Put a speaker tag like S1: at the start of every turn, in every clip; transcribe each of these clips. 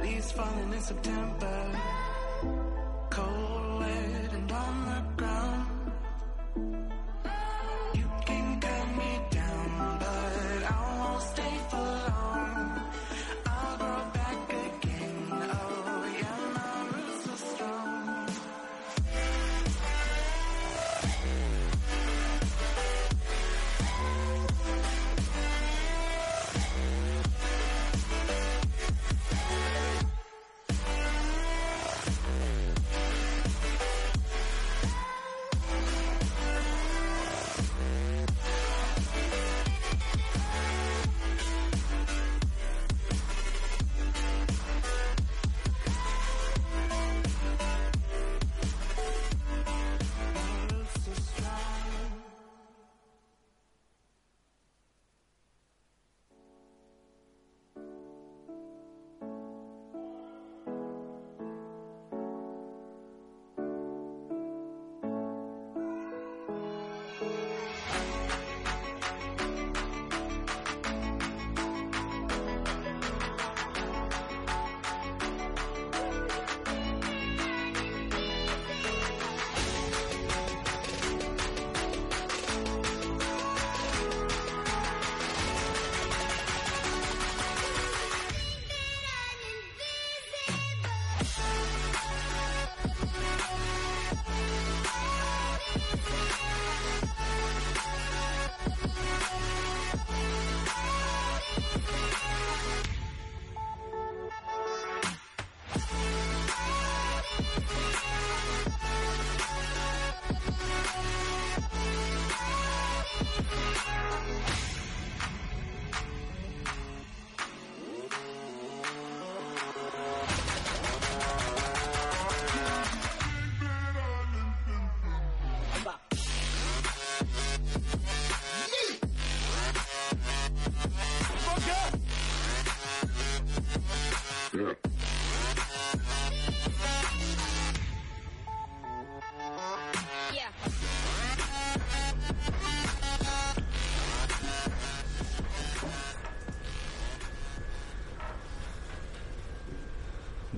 S1: leaves falling in September. Cold, wet, and on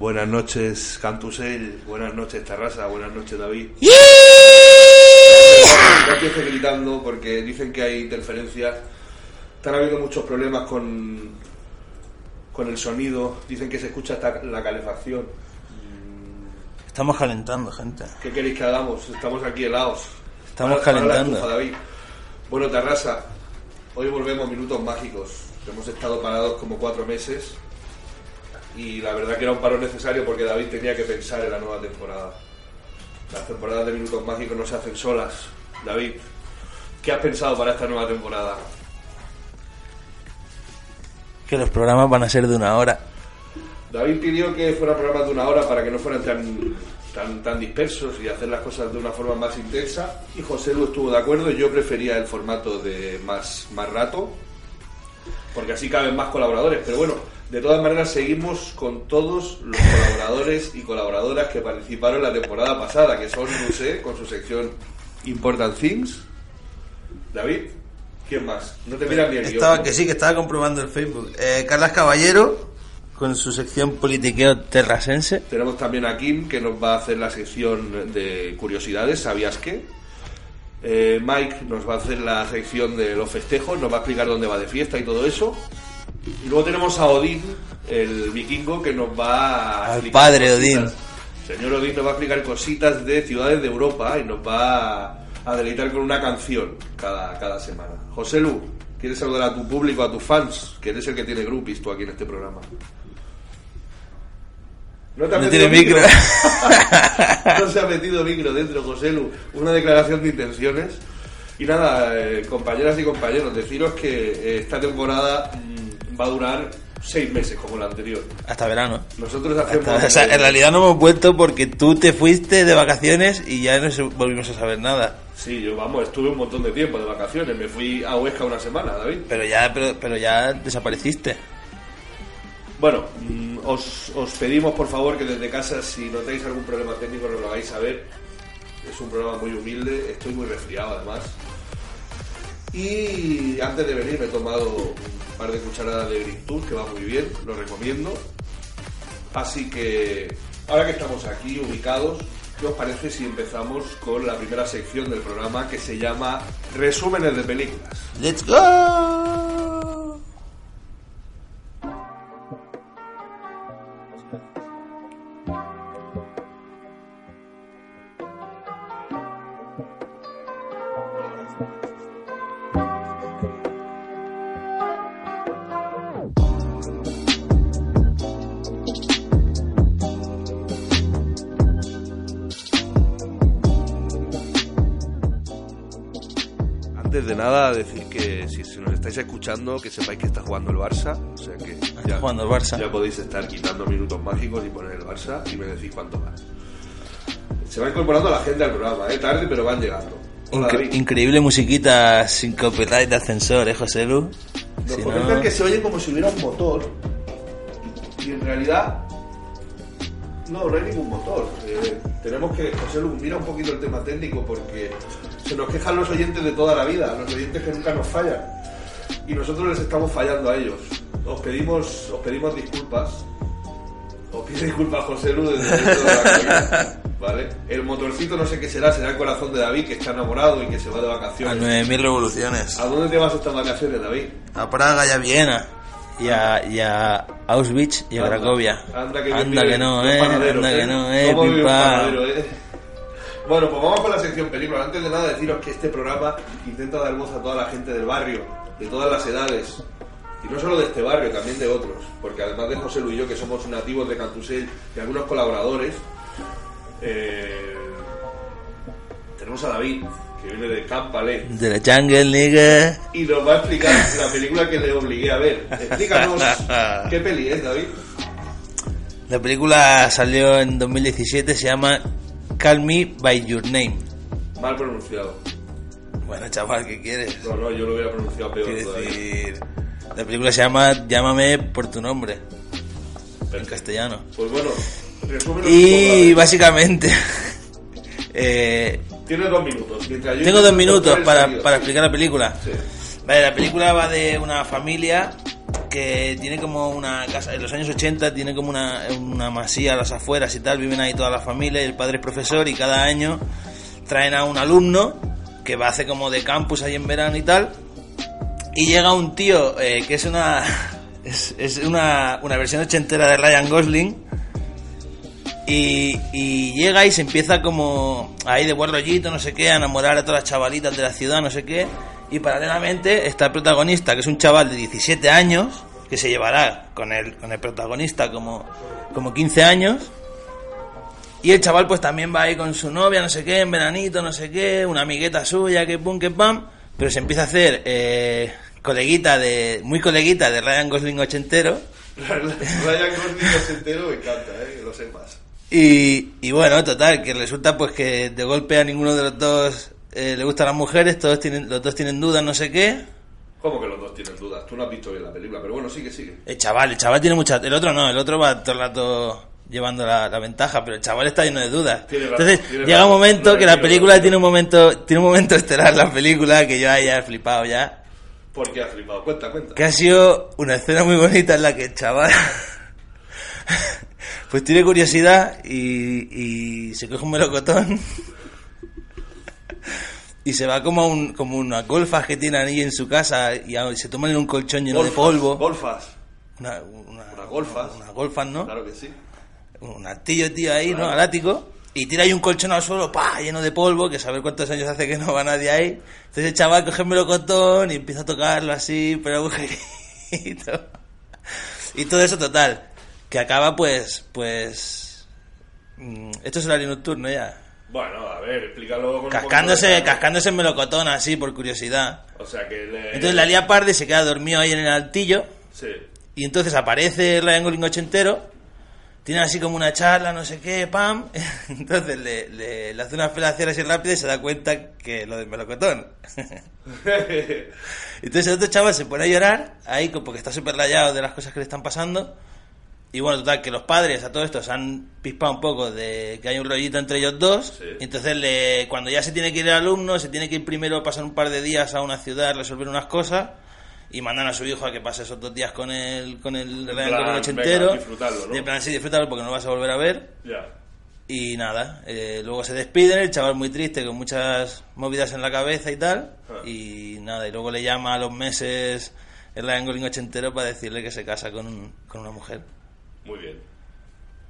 S2: Buenas noches, Cantusel. Buenas noches, Terrasa. Buenas noches, David. No empieces gritando porque dicen que hay interferencias. Están habiendo muchos problemas con, con el sonido. Dicen que se escucha hasta la calefacción.
S3: Estamos calentando, gente.
S2: ¿Qué queréis que hagamos? Estamos aquí helados.
S3: Estamos calentando.
S2: estufa, David. Bueno, Terrasa, hoy volvemos a Minutos Mágicos. Hemos estado parados como cuatro meses y la verdad que era un paro necesario porque David tenía que pensar en la nueva temporada. Las temporadas de Minutos Mágicos no se hacen solas. David, ¿qué has pensado para esta nueva temporada?
S3: Que los programas van a ser de una hora.
S2: David pidió que fueran programas de una hora para que no fueran tan, tan, tan dispersos y hacer las cosas de una forma más intensa. Y José Lu estuvo de acuerdo. Yo prefería el formato de más, más rato, porque así caben más colaboradores. Pero bueno, de todas maneras seguimos con todos los colaboradores y colaboradoras que participaron la temporada pasada, que son Rusé con su sección Important Things. David, ¿quién más? No te miras guion,
S3: Estaba,
S2: ¿no?
S3: que sí, que estaba comprobando el Facebook. Eh, Carlas Caballero, con su sección politiqueo terrasense.
S2: Tenemos también a Kim que nos va a hacer la sección de curiosidades, ¿sabías qué? Eh, Mike nos va a hacer la sección de los festejos, nos va a explicar dónde va de fiesta y todo eso. Y luego tenemos a Odín, el vikingo, que nos va a...
S3: Al padre
S2: cositas.
S3: Odín.
S2: Señor Odín nos va a explicar cositas de ciudades de Europa y nos va a deleitar con una canción cada, cada semana. José Lu, ¿quieres saludar a tu público, a tus fans? Que eres el que tiene groupies tú aquí en este programa. No, te
S3: No tiene micro.
S2: no se ha metido micro dentro, José Lu. Una declaración de intenciones. Y nada, eh, compañeras y compañeros, deciros que eh, esta temporada va a durar seis meses como la anterior.
S3: Hasta verano.
S2: Nosotros hacemos...
S3: Hasta- o sea, en realidad no hemos vuelto porque tú te fuiste de vacaciones y ya no volvimos a saber nada.
S2: Sí, yo vamos, estuve un montón de tiempo de vacaciones. Me fui a Huesca una semana, David.
S3: Pero ya, pero, pero ya desapareciste.
S2: Bueno, mm, os, os pedimos por favor que desde casa, si notáis algún problema técnico, nos lo hagáis saber. Es un programa muy humilde, estoy muy resfriado además. Y antes de venir me he tomado un par de cucharadas de Green Tour, que va muy bien, lo recomiendo. Así que, ahora que estamos aquí ubicados, ¿qué os parece si empezamos con la primera sección del programa que se llama Resúmenes de películas?
S3: ¡Let's go!
S2: De nada, decir que si, si nos estáis escuchando, que sepáis que está jugando el Barça. O sea que
S3: Está jugando el Barça.
S2: ya podéis estar quitando minutos mágicos y poner el Barça y me decís cuánto va. Se va incorporando la gente al programa, ¿eh? tarde, pero van llegando. Hola,
S3: Incre-
S2: David.
S3: increíble musiquita sin copyright de ascensor, ¿eh, José Lu?
S2: Nos
S3: Si
S2: comentan
S3: no-
S2: que se oye como si hubiera un motor y en realidad no, no hay ningún motor. Eh, tenemos que, José Lu, mira un poquito el tema técnico porque se nos quejan los oyentes de toda la vida, los oyentes que nunca nos fallan y nosotros les estamos fallando a ellos. Os pedimos, os pedimos disculpas. Os pido disculpas, José Lu, desde dentro de la ¿Vale? El motorcito no sé qué será, será el corazón de David que está enamorado y que se va de
S3: A
S2: vacaciones.
S3: 9000 revoluciones.
S2: ¿A dónde te vas estas vacaciones, David?
S3: A Praga y a Viena. Y a, y a Auschwitz y a
S2: Anda,
S3: Cracovia.
S2: Anda que,
S3: Anda que no, eh. Anda que
S2: ¿eh?
S3: no, eh.
S2: ¿Cómo vive un
S3: pim, pam.
S2: panadero, eh? Bueno, pues vamos con la sección película. Antes de nada, deciros que este programa intenta dar voz a toda la gente del barrio, de todas las edades. Y no solo de este barrio, también de otros. Porque además de José Luis y yo, que somos nativos de Cantusel y algunos colaboradores, eh, tenemos a David, que viene de Campalé.
S3: De la jungle, nigga.
S2: Y nos va a explicar la película que le obligué a ver. Explícanos qué peli es, David.
S3: La película salió en 2017, se llama Call Me By Your Name.
S2: Mal pronunciado.
S3: Bueno, chaval, ¿qué quieres?
S2: No, no, yo lo hubiera pronunciado peor
S3: Quiero decir, la película se llama Llámame por tu nombre, en
S2: Perfecto.
S3: castellano.
S2: Pues bueno,
S3: Y básicamente, eh,
S2: Tienes dos minutos.
S3: Tengo dos minutos para, para explicar la película.
S2: Sí.
S3: Vale, la película va de una familia que tiene como una casa, en los años 80 tiene como una, una masía a las afueras y tal, viven ahí toda la familia y el padre es profesor y cada año traen a un alumno que va a hacer como de campus ahí en verano y tal. Y llega un tío eh, que es una es, una, una versión ochentera de Ryan Gosling. Y, y llega y se empieza como ahí de buen rollito, no sé qué, a enamorar a todas las chavalitas de la ciudad, no sé qué. Y paralelamente está el protagonista, que es un chaval de 17 años, que se llevará con el, con el protagonista como, como 15 años. Y el chaval pues también va ahí con su novia, no sé qué, en veranito, no sé qué, una amigueta suya, que pum, que pam. Pero se empieza a hacer eh, coleguita de, muy coleguita de Ryan Gosling ochentero.
S2: Ryan Gosling es entero, me encanta, eh, que lo sepas.
S3: Y, y bueno, total, que resulta pues que de golpe a ninguno de los dos eh, le gustan las mujeres, todos tienen, los dos tienen dudas, no sé qué.
S2: ¿Cómo que los dos tienen dudas? Tú no has visto bien la película, pero bueno, sigue, sigue.
S3: El chaval, el chaval tiene mucha... El otro no, el otro va todo el rato llevando la, la ventaja, pero el chaval está lleno de dudas.
S2: Tiene
S3: Entonces llega un momento
S2: No,
S3: que la película
S2: razón.
S3: tiene un momento, tiene un momento estelar la película que yo ahí ya he flipado ya.
S2: ¿Por qué has flipado? Cuenta, cuenta.
S3: Que ha sido una escena muy bonita en la que el chaval pues tiene curiosidad y, y se coge un melocotón y se va como a un, como unas golfas que tienen ahí en su casa y a- y se toman en un colchón lleno de polvo.
S2: Golfas,
S3: Una, una-
S2: Unas golfas.
S3: Unas golfas, ¿no?
S2: claro que sí.
S3: Un altillo, tío, ahí, ¿no? Al ático. Y tira ahí un colchón al suelo, pa, lleno de polvo, que saber cuántos años hace que no va nadie ahí. Entonces el chaval coge el melocotón y empieza a tocarlo así, pero agujerito. Y todo eso total. Que acaba pues, pues... mm, Esto es el horario nocturno ya.
S2: Bueno, a ver, explícalo con un
S3: Cascándose,
S2: de-
S3: cascándose el melocotón así, por curiosidad.
S2: O sea que le...
S3: Entonces la lía parda y se queda dormido ahí en el altillo.
S2: Sí.
S3: Y entonces aparece Ryan Gosling ochentero, tiene así como una charla, no sé qué, pam. Entonces le, le, le hace unas felaciones así rápidas y se da cuenta que lo del melocotón. Entonces el otro chaval se pone a llorar, ahí porque está súper rayado de las cosas que le están pasando. Y bueno, total, que los padres a todo esto se han pispado un poco de que hay un rollito entre ellos dos.
S2: Sí.
S3: Y entonces, le, cuando ya se tiene que ir el alumno, se tiene que ir primero a pasar un par de días a una ciudad, resolver unas cosas. Y mandan a su hijo a que pase esos dos días con el, con el
S2: plan,
S3: Gosling ochentero.
S2: disfrutarlo, ¿no?
S3: Y en plan, sí, disfrútalo porque no lo vas a volver a ver.
S2: ya.
S3: Y nada, eh, luego se despiden, el chaval muy triste, con muchas movidas en la cabeza y tal.
S2: Ah.
S3: Y nada, y luego le llama a los meses el Ryan Gosling ochentero para decirle que se casa con, un- con una mujer.
S2: Muy bien.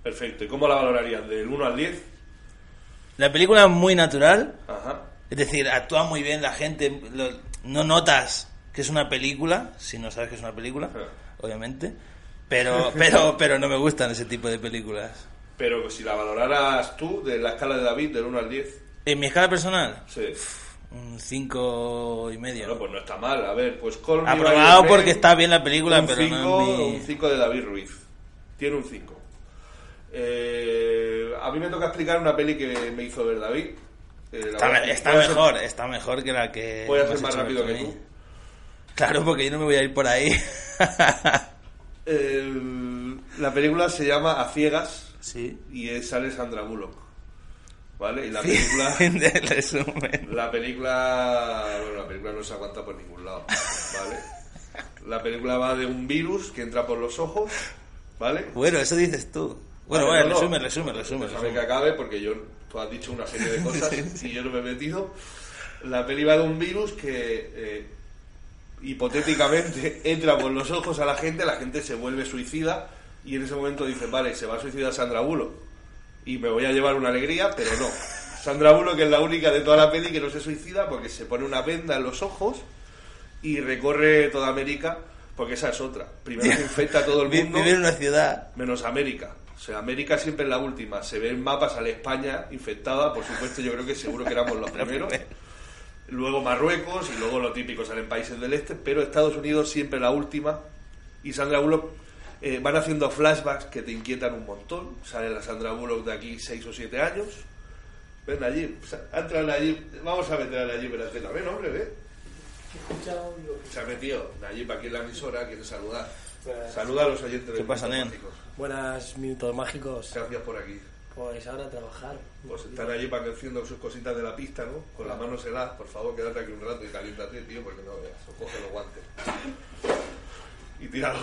S2: Perfecto. ¿Y cómo la valorarías? ¿Del 1 al 10?
S3: La película es muy natural,
S2: Ajá.
S3: es decir, actúa muy bien la gente, lo- no notas que es una película, si no sabes que es una película, obviamente. Pero, pero, pero no me gustan ese tipo de películas.
S2: Pero si la valoraras tú, de la escala de David, del 1 al 10.
S3: En mi escala personal,
S2: Sí.
S3: un cinco y medio.
S2: Bueno, pues no está mal. A ver, pues By
S3: Aprobado porque está bien la película,
S2: un
S3: pero
S2: cinco,
S3: no es mi...
S2: Un 5 de David Ruiz. Tiene un 5. Eh, a mí me toca explicar una peli que me hizo ver David. Eh,
S3: Está,
S2: ser-
S3: mejor, está mejor que la que...
S2: Voy a ser más rápido que tú.
S3: Claro, porque yo no me voy a ir por ahí.
S2: Eh, la película se llama A Ciegas
S3: sí.
S2: y es, sale Sandra Bullock. ¿Vale? Y la película...
S3: Fin del resumen.
S2: La película, bueno, la película no se aguanta por ningún lado, ¿vale? La película va de un virus que entra por los ojos, ¿vale?
S3: Bueno, eso dices tú. Bueno,
S2: Vale,
S3: bueno,
S2: no, no.
S3: resume, resume, resume.
S2: Déjame
S3: resume.
S2: que acabe porque yo, tú has dicho una serie de cosas y yo no me he metido. La peli va de un virus que eh, hipotéticamente entra por los ojos a la gente, la gente se vuelve suicida y en ese momento dice, vale, se va a suicidar Sandra Bullock y me voy a llevar una alegría, pero no. Sandra Bullock es la única de toda la peli que no se suicida porque se pone una venda en los ojos y recorre toda América porque esa es otra. Primero se infecta a todo el mundo
S3: en una ciudad.
S2: menos América. O sea, América siempre es la última. Se ven mapas, sale España infectada, por supuesto, yo creo que seguro que éramos los primeros. Luego Marruecos y luego lo típico salen países del este, pero Estados Unidos siempre la última. Y Sandra Bullock eh, van haciendo flashbacks que te inquietan un montón. Sale la Sandra Bullock de aquí 6 o 7 años. Ven allí, entra allí. Vamos a meter a Nayib en la escena. Ven, hombre, Se ha metido Nayib aquí en la emisora, quiere saludar.
S4: Pues-
S2: Saluda a los oyentes de
S3: ¿Qué pasa, nen?
S2: Minutos Mágicos.
S4: Buenas minutos mágicos.
S2: Gracias por aquí.
S4: Pues ahora a trabajar.
S2: Pues están allí para que haciendo sus cositas de la pista, ¿no? Con las manos heladas, por favor, quédate aquí un rato y caliéntate, tío, porque no veas, o coge los guantes. y tirado.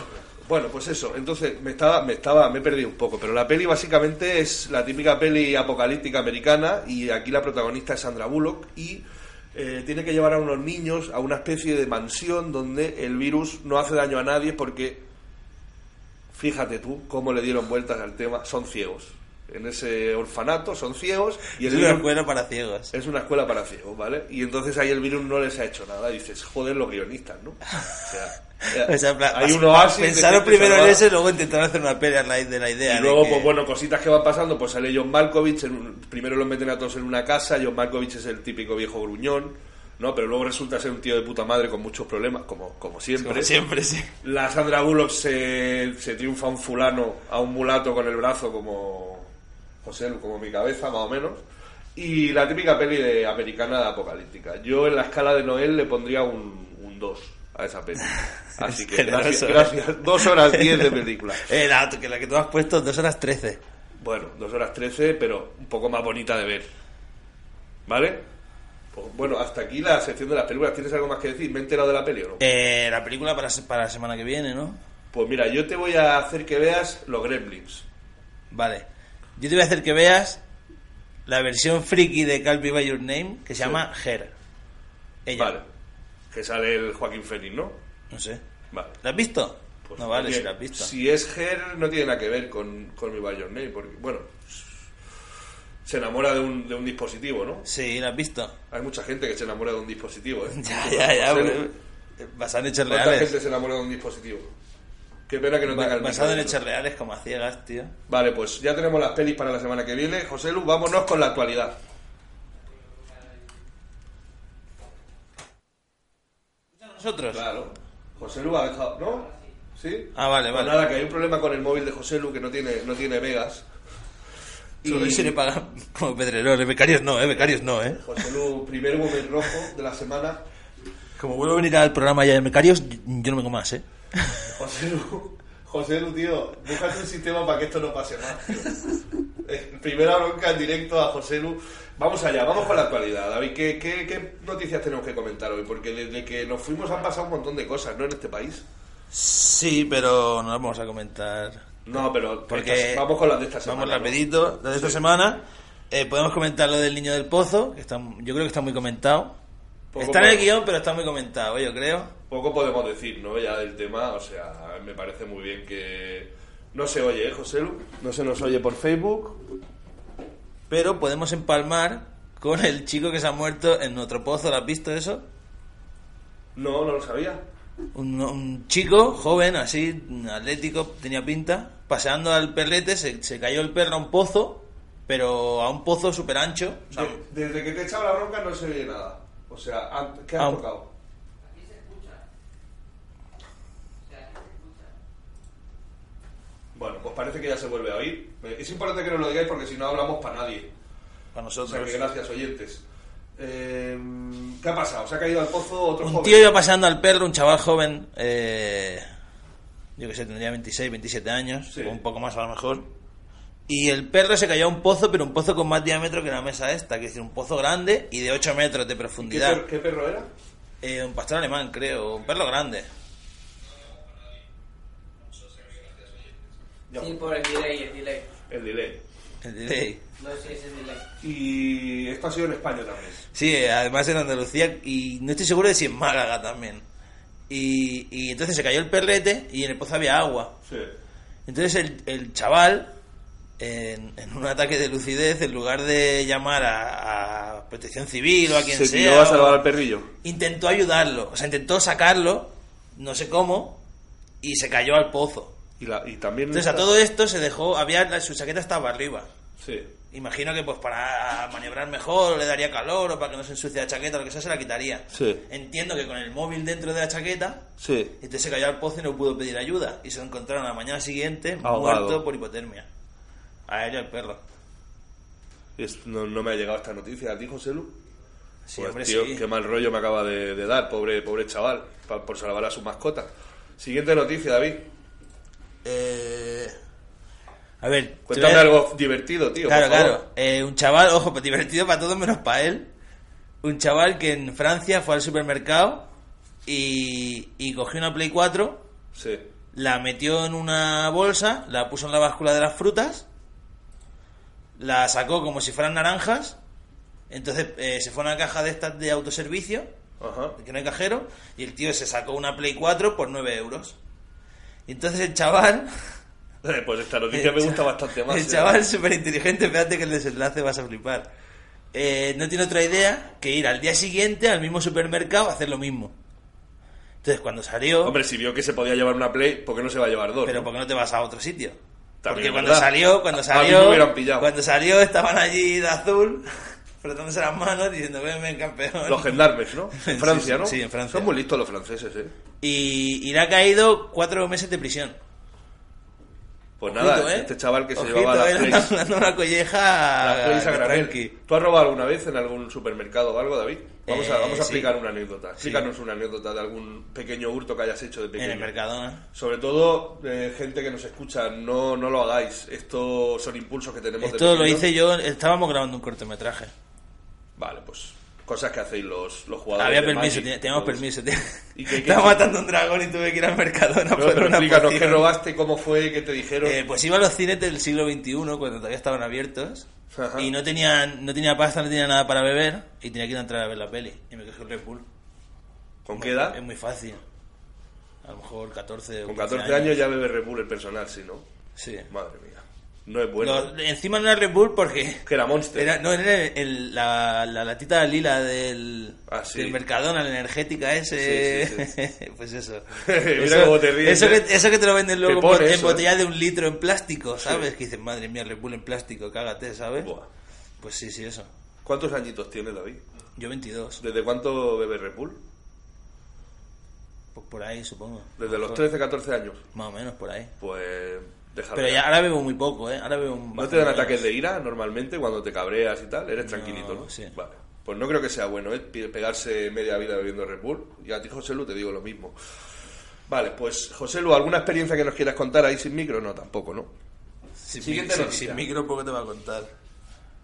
S2: Bueno, pues eso, entonces me estaba, me estaba, me he perdido un poco, pero la peli básicamente es la típica peli apocalíptica americana y aquí la protagonista es Sandra Bullock y eh, tiene que llevar a unos niños a una especie de mansión donde el virus no hace daño a nadie porque, fíjate tú cómo le dieron vueltas al tema, son ciegos. En ese orfanato son ciegos y
S3: Es una
S2: virus-
S3: escuela para ciegos.
S2: es una escuela para ciegos, ¿vale? Y entonces ahí el virus no les ha hecho nada. Y dices, joder, los guionistas, ¿no? O sea,
S3: O sea, en plan,
S2: hay
S3: pas-
S2: un oasis. de
S3: Pensaron primero en ese y luego intentaron hacer una pelea a raíz de la idea.
S2: Y luego,
S3: que-
S2: pues bueno, cositas que van pasando, pues sale John Malkovich, en un- primero los meten a todos en una casa, John Malkovich es el típico viejo gruñón, ¿no? Pero luego resulta ser un tío de puta madre con muchos problemas, como, como siempre.
S3: Como siempre, sí.
S2: La Sandra Bullock se, se triunfa a un fulano, a un mulato con el brazo como José, Lu, como mi cabeza, más o menos. Y la típica peli de americana apocalíptica. Yo en la escala de Noel le pondría un 2 a esa peli. Así que gracias,
S3: generoso, ¿eh?
S2: gracias. Dos horas 10 de película.
S3: Eh, la, que la que tú has puesto, 2 horas 13.
S2: Bueno, 2 horas 13, pero un poco más bonita de ver. ¿Vale? Pues, bueno, hasta aquí la sección de las películas. ¿Tienes algo más que decir? ¿Me he enterado de la peli o no?
S3: Eh, la película para, para la semana que viene, ¿no?
S2: Pues mira, yo te voy a hacer que veas los Gremlins.
S3: Vale. Yo te voy a hacer que veas la versión friki de Call Me By Your Name que se llama Her. Ella.
S2: Vale. Que sale el Joaquín Phoenix, ¿no?
S3: No sé.
S2: Vale.
S3: ¿La has visto?
S2: Pues
S3: no vale,
S2: tiene-
S3: si la has visto.
S2: Si es Her, no tiene nada que ver con, con mi By Your Name, porque, bueno, se enamora de un, de un dispositivo, ¿no?
S3: Sí, la has visto.
S2: Hay mucha gente que se enamora de un dispositivo, ¿eh?
S3: Ya, ya, ya. Pero- Basado en hechos
S2: ¿Cuánta
S3: reales.
S2: gente se enamora de un dispositivo? Qué pena que no tenga el
S3: basado en hechos reales como a ciegas, tío.
S2: Vale, pues ya tenemos las pelis para la semana que viene. José Lu, vámonos con la actualidad.
S3: Nosotros.
S2: Claro. José Lu ha dejado... ¿No? ¿Sí?
S3: Ah, vale,
S2: Pues
S3: vale.
S2: nada, que hay un problema con el móvil de José Lu que no tiene, no tiene megas.
S3: Solo se le paga como pedrerol. Becarios no, eh. Becarios no, eh.
S2: José Lu, primer momento rojo de la semana.
S3: Como vuelvo a venir al programa ya de becarios, yo no vengo más, eh.
S2: José Lu, José Lu, tío, búscate un sistema para que esto no pase más. tío. Eh, Primera bronca en directo a José Lu. Vamos allá, vamos con la actualidad. David, ¿qué, qué, qué noticias tenemos que comentar hoy? Porque desde que nos fuimos han pasado un montón de cosas, ¿no? En este país.
S3: Sí, pero no las vamos a comentar.
S2: No, pero
S3: Porque
S2: estas- vamos con las de esta semana.
S3: Vamos rapidito, las de esta
S2: Sí.
S3: semana. Eh, podemos comentar lo del niño del pozo, que está, yo creo que está muy comentado.
S2: Poco
S3: está en el guion, pero está muy comentado, yo creo.
S2: Poco podemos decir, ¿no? Ya del tema, o sea, me parece muy bien que... No se oye, ¿eh, José Lu? No se nos oye por Facebook.
S3: Pero podemos empalmar con el chico que se ha muerto en otro pozo. ¿Lo has visto eso?
S2: No, no lo sabía.
S3: Un, un chico joven, así, atlético, tenía pinta, paseando al perrete, se, se cayó el perro a un pozo, pero a un pozo súper ancho. o sea,
S2: De- desde que te he echado la bronca no se oye nada. O sea, ¿qué has
S3: Ah.
S2: tocado? Bueno, pues parece que ya se vuelve a oír. Eh, Es importante que nos lo digáis porque si no hablamos para nadie.
S3: para
S2: O sea
S3: nosotros.
S2: que gracias, oyentes. Eh, ¿Qué ha pasado? ¿Se ha caído al pozo otro
S3: Un
S2: joven?
S3: tío iba paseando al perro, un chaval joven, eh, yo que sé, tendría 26, 27 años,
S2: Sí.
S3: o un poco más a lo mejor. Y el perro se cayó a un pozo, pero un pozo con más diámetro que la mesa esta, que es decir, un pozo grande y de 8 metros de
S2: ¿Qué,
S3: profundidad.
S2: per- qué perro era?
S3: Eh, un pastor alemán, creo, un perro grande.
S2: Ya,
S4: Sí, por el delay, el delay.
S2: El delay.
S3: El delay.
S4: No sé, es el delay.
S2: Y esto ha sido en España también.
S3: Sí, además en Andalucía, y no estoy seguro de si en Málaga también. Y, y entonces se cayó el perrete y en el pozo había agua.
S2: Sí.
S3: Entonces el, el chaval, en, en un ataque de lucidez, en lugar de llamar a, a protección civil o a quien
S2: Se
S3: sea,
S2: tiró a salvar
S3: o-
S2: al perrillo.
S3: intentó ayudarlo, o sea, intentó sacarlo, no sé cómo, y se cayó al pozo.
S2: Y, la, y también...
S3: Entonces a
S2: está-
S3: todo esto se dejó, había su chaqueta estaba arriba.
S2: Sí.
S3: Imagino que pues para maniobrar mejor le daría calor o para que no se ensucie la chaqueta lo que sea se la quitaría.
S2: Sí.
S3: Entiendo que con el móvil dentro de la chaqueta,
S2: Sí.
S3: entonces se cayó al pozo y no pudo pedir ayuda. Y se lo encontraron a la mañana siguiente
S2: Ahogado.
S3: muerto por hipotermia. A él y al perro.
S2: No, no me ha llegado esta noticia. ¿A ti, José Lu?
S3: Sí,
S2: Pues,
S3: hombre,
S2: tío,
S3: sí.
S2: qué mal rollo me acaba de, de dar, pobre, pobre chaval, pa- por salvar a su mascota. Siguiente noticia, David.
S3: Eh, A ver,
S2: Cuéntame
S3: a-
S2: algo divertido, tío.
S3: Claro,
S2: por favor.
S3: claro. Eh, un chaval, ojo, pues divertido para todos menos para él. Un chaval que en Francia fue al supermercado y, y cogió una Play 4
S2: Sí.
S3: la metió en una bolsa, la puso en la báscula de las frutas, la sacó como si fueran naranjas, entonces eh, se fue a una caja de estas de autoservicio,
S2: Ajá.
S3: que no hay cajero, y el tío se sacó una Play 4 por 9 euros. Entonces el chaval...
S2: Eh, Pues esta noticia me gusta bastante más.
S3: El
S2: ¿eh?
S3: chaval súper inteligente, espérate que el desenlace vas a flipar. Eh, no tiene otra idea que ir al día siguiente al mismo supermercado a hacer lo mismo. Entonces cuando salió...
S2: Hombre, si vio que se podía llevar una Play, ¿por qué no se va a llevar dos?
S3: Pero
S2: no?
S3: ¿por qué no te vas a otro sitio?
S2: También
S3: Porque cuando salió, cuando salió,
S2: hubieran pillado.
S3: cuando salió estaban allí de azul, frotándose las manos diciendo, ven, ven, campeón.
S2: Los gendarmes, ¿no? En
S3: Sí,
S2: Francia,
S3: sí,
S2: ¿no?
S3: sí, en Francia.
S2: Son muy listos los franceses, ¿eh?
S3: Y, y le ha caído cuatro meses de prisión.
S2: Pues
S3: Ojito,
S2: nada,
S3: ¿eh?
S2: este chaval que se
S3: Ojito,
S2: llevaba las
S3: eh,
S2: Plays,
S3: dando una colleja
S2: las a granel.
S3: tranqui.
S2: ¿Tú has robado alguna vez en algún supermercado o algo, David? Vamos a,
S3: Eh,
S2: vamos a
S3: sí.
S2: explicar una anécdota. Explícanos una anécdota de algún pequeño hurto que hayas hecho de
S3: En
S2: pequeño.
S3: el Mercadona.
S2: Sobre todo, eh, gente que nos escucha, no, no lo hagáis. Estos son impulsos que tenemos de
S3: Esto lo
S2: pequeños.
S3: hice yo, estábamos grabando un cortometraje.
S2: Vale, pues cosas que hacéis los, los jugadores.
S3: Había permiso, teníamos
S2: eso.
S3: permiso.
S2: ¿Y qué-
S3: Estaba matando un dragón y tuve que ir al Mercadona
S2: No, pero
S3: una
S2: explícanos qué robaste, cómo fue, qué te dijeron.
S3: Eh, pues iba a los cines del siglo XXI, cuando todavía estaban abiertos,
S2: Ajá.
S3: y no tenía, no tenía pasta, no tenía nada para beber, y tenía que ir a entrar a ver la peli. Y me cogí el Red Bull.
S2: ¿Con qué edad?
S3: Es muy fácil. A lo mejor 14 o
S2: Con
S3: 15
S2: 14 años ya bebe Red Bull el personal, sí, ¿no?
S3: Sí.
S2: Madre mía. No es bueno.
S3: Lo- encima no era Red Bull porque...
S2: Que era Monster.
S3: Era, no, era el- la, la latita lila del,
S2: Ah, sí.
S3: del Mercadona, la energética ese.
S2: Sí, sí,
S3: pues eso.
S2: Mira
S3: eso,
S2: cómo te ríes,
S3: Eso
S2: ¿eh?
S3: que, eso que te lo venden luego en,
S2: eso,
S3: botella de un litro en plástico, ¿sabes? Que dices, madre mía, Red Bull en plástico, cágate, ¿sabes?
S2: Buah.
S3: Pues sí, sí, eso.
S2: ¿Cuántos añitos tienes, David?
S3: Yo 22,
S2: ¿Desde cuánto bebe Red Bull?
S3: pues por ahí supongo.
S2: Desde los
S3: Mejor.
S2: 13, 14 años.
S3: Más o menos por ahí.
S2: Pues
S3: Pero ya ahora bebo muy poco, ¿eh? Ahora bebo un
S2: ¿No te dan ataques de ira normalmente cuando te cabreas y tal? Eres tranquilito, ¿no?
S3: sí.
S2: Vale. Pues no creo que sea bueno, ¿eh? Pe- Pegarse media vida bebiendo Red Bull. Y a ti, José Lu, te digo lo mismo. Vale, pues José Lu, ¿alguna experiencia que nos quieras contar ahí sin micro? No, tampoco, ¿no?
S3: Sin,
S2: Siguiente
S3: sin-
S2: noticia.
S3: sin micro, poco te va a contar.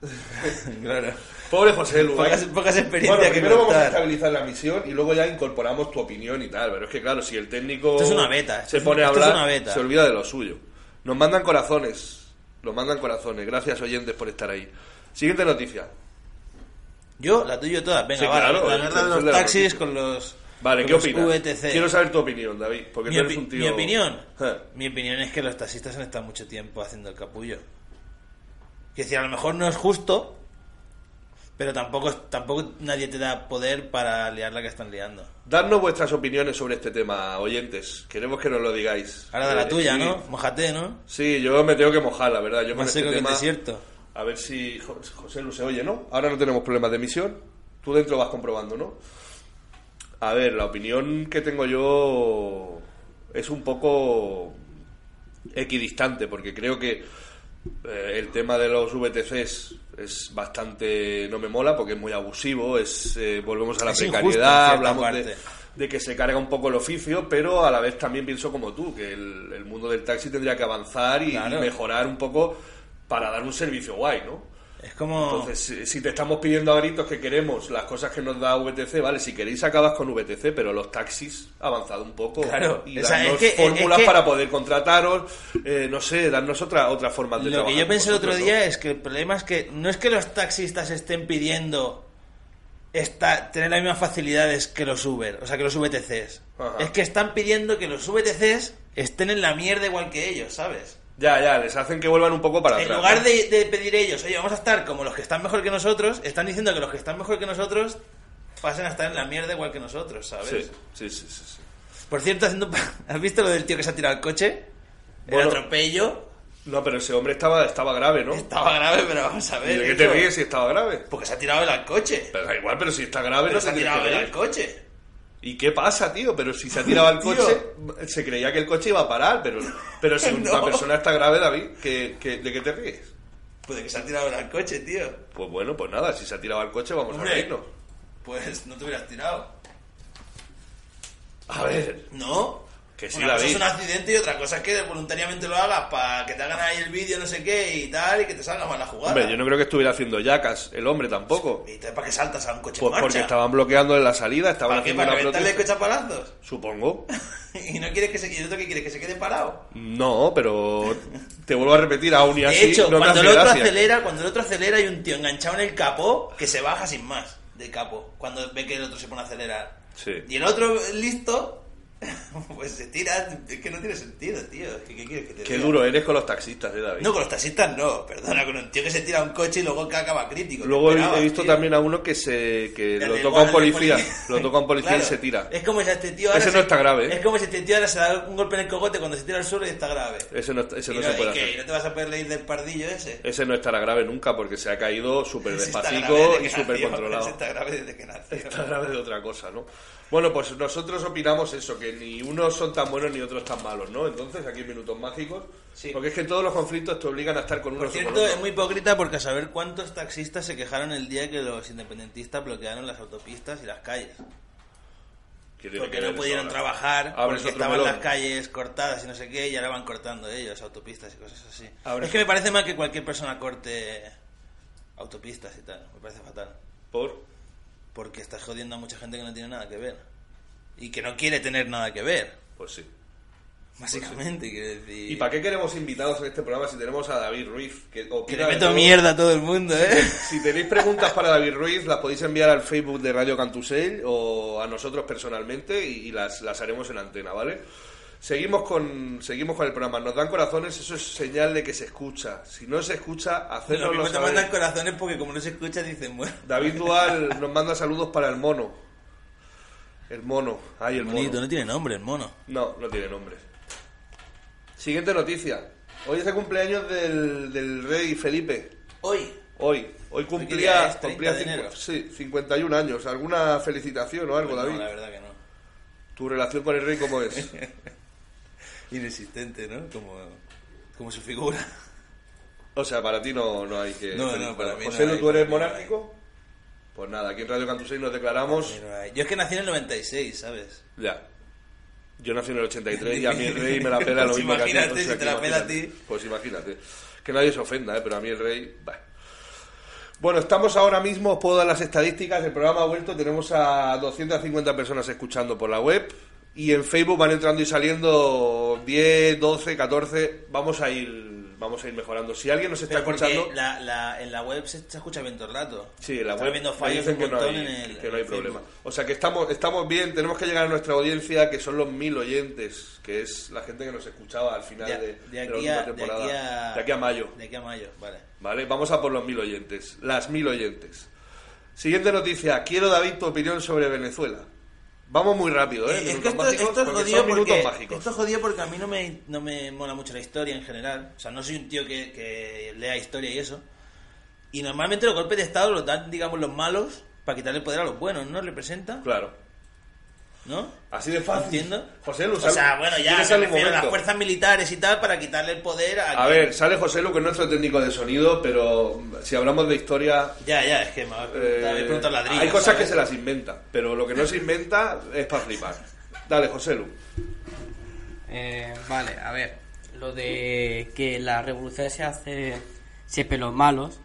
S3: claro.
S2: Pobre José Lu.
S3: Pocas,
S2: ¿eh?
S3: pocas experiencias
S2: Bueno,
S3: que
S2: primero vamos a estabilizar la misión y luego ya incorporamos tu opinión y tal. Pero es que, claro, si el técnico
S3: Esto es una beta, esto
S2: se
S3: es-
S2: pone a hablar,
S3: una beta.
S2: se olvida de lo suyo. Nos mandan corazones. Nos mandan corazones. Gracias, oyentes, por estar ahí. Siguiente noticia.
S3: Yo, la tuya toda. Venga,
S2: Sí,
S3: va,
S2: claro,
S3: la de
S2: es
S3: los taxis con los.
S2: Vale, ¿qué opinas?
S3: VTC.
S2: Quiero saber tu opinión, David. Porque
S3: mi,
S2: tú eres
S3: opi-
S2: un tío...
S3: mi opinión.
S2: Eh.
S3: Mi opinión es que los taxistas han estado mucho tiempo haciendo el capullo. Que decir, a lo mejor no es justo, pero tampoco, tampoco nadie te da poder para liar la que están liando.
S2: Dadnos vuestras opiniones sobre este tema, oyentes. Queremos que nos lo digáis.
S3: Ahora de la
S2: Eh,
S3: tuya,
S2: sí.
S3: ¿no? Mojate, ¿no?
S2: Sí, yo me tengo que mojar, la verdad. Yo
S3: Más
S2: este
S3: que el
S2: tema...
S3: desierto.
S2: A ver si Jo- José Lu se oye, ¿no? Ahora no tenemos problemas de emisión. Tú dentro vas comprobando, ¿no? A ver, la opinión que tengo yo es un poco equidistante, porque creo que eh, el tema de los VTCs es bastante... no me mola, porque es muy abusivo, es eh, volvemos a la
S3: Es
S2: precariedad, hablamos de, que se carga un poco el oficio, pero a la vez también pienso como tú, que el, el mundo del taxi tendría que avanzar y,
S3: Claro.
S2: y mejorar un poco para dar un servicio guay, ¿no?
S3: Es como.
S2: Entonces, si- te estamos pidiendo a gritos que queremos las cosas que nos da VTC, vale, si queréis acabas con VTC, pero los taxis avanzado un poco
S3: Claro,
S2: y
S3: o sea,
S2: darnos
S3: es que-
S2: fórmulas
S3: es que-
S2: para poder contrataros, eh, no sé, darnos otra otra forma de
S3: Lo que yo pensé el otro día
S2: ¿no?
S3: es que el problema es que no es que los taxistas estén pidiendo esta, tener las mismas facilidades que los Uber, o sea, que los VTCs.
S2: Ajá.
S3: Es que están pidiendo que los VTCs estén en la mierda igual que ellos, ¿sabes?
S2: Ya, ya, les hacen que vuelvan un poco para
S3: En
S2: atrás.
S3: lugar
S2: ¿no?
S3: de, de pedir ellos, oye, vamos a estar como los que están mejor que nosotros, están diciendo que los que están mejor que nosotros pasen a estar en la mierda igual que nosotros, ¿sabes?
S2: Sí, sí, sí, sí, sí.
S3: Por cierto, haciendo, ¿has visto lo del tío que se ha tirado al coche?
S2: Bueno.
S3: el atropello.
S2: No, pero ese hombre estaba, estaba grave, ¿no?
S3: Estaba grave, pero vamos a
S2: ¿Y
S3: ver.
S2: de qué te ríes si estaba grave?
S3: Porque se ha tirado él al coche.
S2: Pero da igual, pero si está grave
S3: Pero
S2: no
S3: se ha tirado él al coche.
S2: ¿Y qué pasa, tío? Pero si se ha tirado al coche, se creía que el coche iba a parar, pero, pero si una
S3: No.
S2: persona está grave, David, ¿qué, qué, de qué te ríes?
S3: Puede que se ha tirado al coche, tío.
S2: Pues bueno, pues nada, si se ha tirado al coche, vamos a reírnos.
S3: Pues no te hubieras tirado.
S2: A ver,
S3: ¿No?
S2: Que sí,
S3: Una cosa
S2: David.
S3: es un accidente y otra cosa es que voluntariamente lo hagas para que te hagan ahí el vídeo, no sé qué y tal, y que te salga mal la jugada.
S2: Hombre, yo no creo que estuviera haciendo yacas, el hombre tampoco.
S3: ¿Y para qué saltas a un coche
S2: Pues
S3: en marcha?
S2: porque estaban bloqueando en la salida, estaban
S3: ¿Para qué? ¿Para reventarle
S2: protesta.
S3: cochapalazos?
S2: Supongo.
S3: ¿Y no quieres que se, y el otro que quiere que se quede parado?
S2: No, pero te vuelvo a repetir, aún y así
S3: de hecho,
S2: no
S3: cuando el otro acelera, cuando el otro acelera hay un tío enganchado en el capó que se baja sin más del capó cuando ve que el otro se pone a acelerar.
S2: Sí.
S3: Y el otro listo pues se tira, es que no tiene sentido, tío. ¿Qué, qué quieres que te
S2: Qué
S3: diga?
S2: duro eres con los taxistas, eh, David.
S3: No, con los taxistas no, perdona, con un tío que se tira a un coche y luego que acaba crítico.
S2: Luego
S3: ¿qué
S2: he, visto
S3: tío?
S2: también a uno que se que lo toca un
S3: guardia, el
S2: policía, lo toca un policía y se tira.
S3: Es como si a este tío ahora
S2: Ese
S3: se-
S2: no está grave, ¿eh?
S3: Es como si este tío ahora se da un golpe en el cogote cuando se tira al suelo y está grave.
S2: Ese no, ese no
S3: no,
S2: se puede hacer.
S3: ¿Y no te vas a poder leer del pardillo ese?
S2: Ese no estará grave nunca porque se ha caído súper despacito y súper controlado.
S3: ese está grave desde que nació.
S2: Está grave de otra cosa, ¿no? Bueno, pues nosotros opinamos eso, que ni unos son tan buenos ni otros tan malos, ¿no? Entonces, aquí en Minutos Mágicos,
S3: Sí.
S2: porque es que todos los conflictos te obligan a estar con unos
S3: Por
S2: o con
S3: cierto,
S2: otros.
S3: es muy hipócrita porque a saber cuántos taxistas se quejaron el día que los independentistas bloquearon las autopistas y las calles.
S2: ¿Qué tiene
S3: Porque no pudieron
S2: ahora?
S3: trabajar,
S2: Abres
S3: porque estaban
S2: melón.
S3: las calles cortadas y no sé qué, y ahora van cortando ellos autopistas y cosas así.
S2: Abres-
S3: Es que me parece mal que cualquier persona corte autopistas y tal, me parece fatal.
S2: ¿Por?
S3: Porque estás jodiendo a mucha gente que no tiene nada que ver. Y que no quiere tener nada que ver,
S2: Pues sí.
S3: básicamente, quiero decir...
S2: ¿Y para qué queremos invitados en este programa si tenemos a David Ruiz? Que,
S3: Que le meto
S2: todo?
S3: mierda a todo el mundo, ¿eh?
S2: Si tenéis preguntas para David Ruiz, las podéis enviar al Facebook de Radio Cantusell o a nosotros personalmente y, y las, las haremos en antena, ¿vale? Seguimos con, seguimos con el programa. Nos dan corazones, eso es señal de que se escucha. Si no se escucha,
S3: Lo
S2: hacednoslo
S3: te
S2: saber.
S3: mandan corazones porque como no se escucha dicen, bueno...
S2: David Dual nos manda saludos para el mono. El mono. Ay, el
S3: Bonito,
S2: mono.
S3: no tiene nombre el mono.
S2: No, no tiene nombre. Siguiente noticia. Hoy es el cumpleaños del, del rey Felipe.
S3: Hoy,
S2: Hoy. Hoy cumplía,
S3: es? 30
S2: cumplía cincu- sí, 51 años. ¿Alguna felicitación o algo,
S3: Pues no,
S2: David?
S3: la verdad que no.
S2: ¿Tu relación con el rey cómo es?
S3: Inexistente, ¿no? Como, como su figura.
S2: O sea, para ti no, no hay que...
S3: No, no, para mí no
S2: José,
S3: hay,
S2: ¿tú eres
S3: no
S2: monárquico? Pues nada, aquí en Radio Cantusei nos declaramos...
S3: Yo es que nací en el 96, ¿sabes?
S2: Ya. Yo nací en el 83 y a mí el rey me la pela lo
S3: Pues
S2: mismo que a ti.
S3: imagínate
S2: o sea
S3: si te la pela a ti.
S2: Pues imagínate. Que nadie se ofenda, ¿eh? pero a mí el rey... bah. Bueno, estamos ahora mismo, os puedo dar las estadísticas, el programa ha vuelto, tenemos a 250 personas escuchando por la web y en Facebook van entrando y saliendo 10, 12, 14, vamos a ir vamos a ir mejorando. Si alguien nos está
S3: Pero
S2: escuchando...
S3: la, la, en la web se, se escucha bien todo el rato.
S2: Sí, en la web
S3: viendo fallos un
S2: que no hay,
S3: en el
S2: que no hay problema.
S3: Facebook.
S2: O sea que estamos, estamos bien, tenemos que llegar a nuestra audiencia, que son los mil oyentes, que es la gente que nos escuchaba al final
S3: De,
S2: de,
S3: de
S2: de la
S3: a,
S2: temporada.
S3: aquí a,
S2: De aquí a mayo.
S3: De aquí a mayo, vale.
S2: ¿Vale? Vamos a por los mil oyentes. Las mil oyentes. Siguiente noticia. Quiero, David, tu opinión sobre Venezuela. Vamos muy rápido, ¿eh?
S3: Eh, es
S2: Minutos
S3: que esto, esto es jodido porque,
S2: mágicos.
S3: esto es jodido porque a mí no me, no me mola mucho la historia en general. O sea, no soy un tío que, que lea historia y eso. Y normalmente los golpes de Estado los dan, digamos, los malos para quitarle el poder a los buenos, ¿no? ¿Representa?
S2: Claro.
S3: ¿No?
S2: Así de fácil.
S3: Entiendo.
S2: José Lu,
S3: O sea, bueno, ya
S2: ¿tienes
S3: me
S2: algún
S3: refiero a las
S2: momento?
S3: fuerzas militares y tal para quitarle el poder a...
S2: A
S3: quien-
S2: ver, sale José Lu, que es nuestro técnico de sonido, pero si hablamos de historia,
S3: Ya, ya, es que me habéis
S2: Eh,
S3: preguntado ladrillos,
S2: hay cosas
S3: ¿sabes?
S2: que se las inventa, pero lo que no se inventa es para flipar. Dale, José Lu.
S4: Eh, vale, a ver. Lo de que la revolución se hace siempre los malos,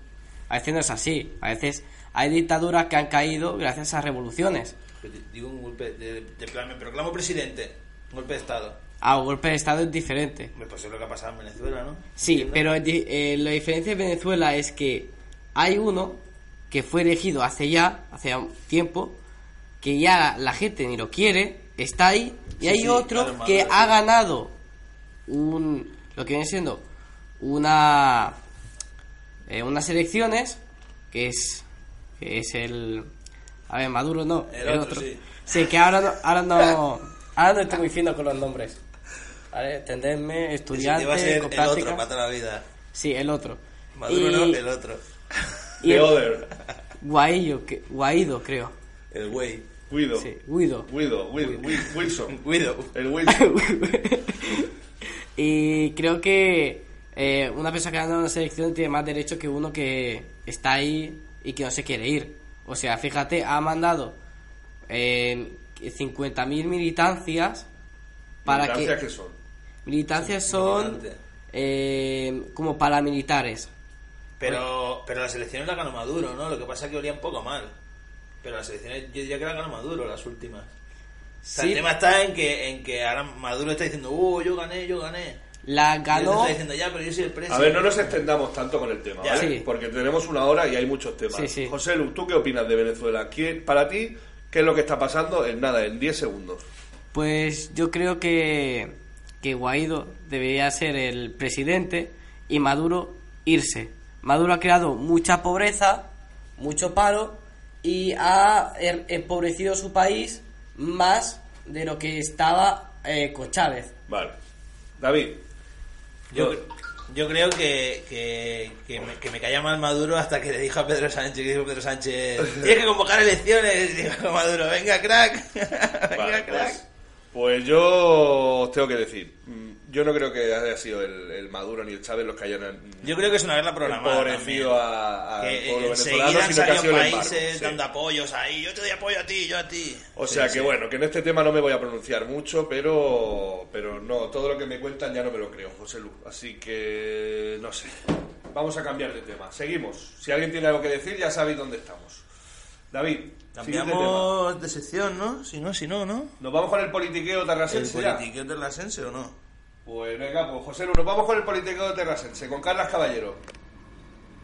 S4: a veces no es así. A veces hay dictaduras que han caído gracias a revoluciones.
S3: Digo un golpe de, de plan, me proclamo presidente. Un golpe de Estado.
S4: A un golpe de Estado es diferente.
S3: Pues es lo que ha pasado en Venezuela, ¿no?
S4: Sí, pero eh, la diferencia de Venezuela es que hay uno que fue elegido hace ya, hace ya un tiempo, que ya la gente ni lo quiere, está ahí, y
S3: Sí,
S4: hay
S3: sí,
S4: otro
S3: claro,
S4: que ha ganado un, lo que viene siendo una, eh, unas elecciones, que es, que es el, a ver, Maduro no,
S3: El otro, sí.
S4: Sí, que ahora no, ahora no, ahora no estoy muy fino con los nombres. ¿Vale? Entenderme, estudiante,
S3: tío va a ser
S4: con
S3: el otro para toda la vida.
S4: Sí, el otro.
S3: Maduro
S4: y,
S3: no, el otro.
S4: y
S2: The
S4: el-
S2: other.
S4: Guaidó, que- Guaidó, creo.
S3: El güey.
S2: Guido.
S4: Sí, Guido.
S2: Guido. Wil- Wil- Wilson.
S3: Guido.
S2: El Wilson.
S4: y creo que eh, una persona que ha ganado una selección tiene más derecho que uno que está ahí y que no se quiere ir. O sea, fíjate, ha mandado eh, 50.000 militancias para
S2: ¿Militancias
S4: que
S2: qué son?
S4: militancias son eh, como paramilitares.
S3: Pero, pero las elecciones las ganó Maduro, ¿no? Lo que pasa es que olía un poco mal. Pero las elecciones yo diría que las ganó Maduro, las últimas. O sea,
S4: Sí.
S3: El tema está en que, en que ahora Maduro está diciendo, uh, yo gané, yo gané.
S4: La ganó
S3: está diciendo, ya, pero yo soy el presidente.
S2: A ver, no nos extendamos tanto con el tema,
S3: Ya.
S2: ¿vale?
S4: Sí.
S2: Porque tenemos una hora y hay muchos temas.
S4: Sí, sí.
S2: José Lu, ¿tú qué opinas de Venezuela? ¿Quién- para ti, ¿qué es lo que está pasando? En nada, en 10 segundos.
S4: Pues yo creo que, que Guaidó debería ser el presidente y Maduro irse. Maduro ha creado mucha pobreza, mucho paro y ha er- empobrecido su país más de lo que estaba eh, con Chávez.
S2: Vale. David,
S3: Yo, yo creo que, que, que, me, que me caía mal Maduro hasta que le dijo a Pedro Sánchez, que dijo Pedro Sánchez, tienes que convocar elecciones. Y dijo Maduro, venga crack, venga
S2: Vale,
S3: crack.
S2: pues, pues yo os tengo que decir, mm, yo no creo que haya sido el, el Maduro ni el Chávez los que hayan
S3: Yo creo que es una guerra programada.
S2: empobrecido a- al
S3: que
S2: pueblo venezolano, sino que ha sido el embargo.
S3: países
S2: sí.
S3: dando apoyos ahí. Yo te doy apoyo a ti, yo a ti.
S2: O
S3: Sí,
S2: sea que
S3: sí.
S2: bueno, que en este tema no me voy a pronunciar mucho, pero, pero no, todo lo que me cuentan ya no me lo creo, José Lu. Así que no sé. Vamos a cambiar de tema. Seguimos. Si alguien tiene algo que decir, ya sabéis dónde estamos. David.
S3: Cambiamos de sección, ¿no? Si no, si no, ¿no?
S2: ¿Nos vamos con el politiqueo
S3: ¿El
S2: terrasense ya?
S3: politiqueo de la Sense o no?
S2: Pues venga, pues José nos vamos con el politiqueo terrasense, con Carlas Caballero.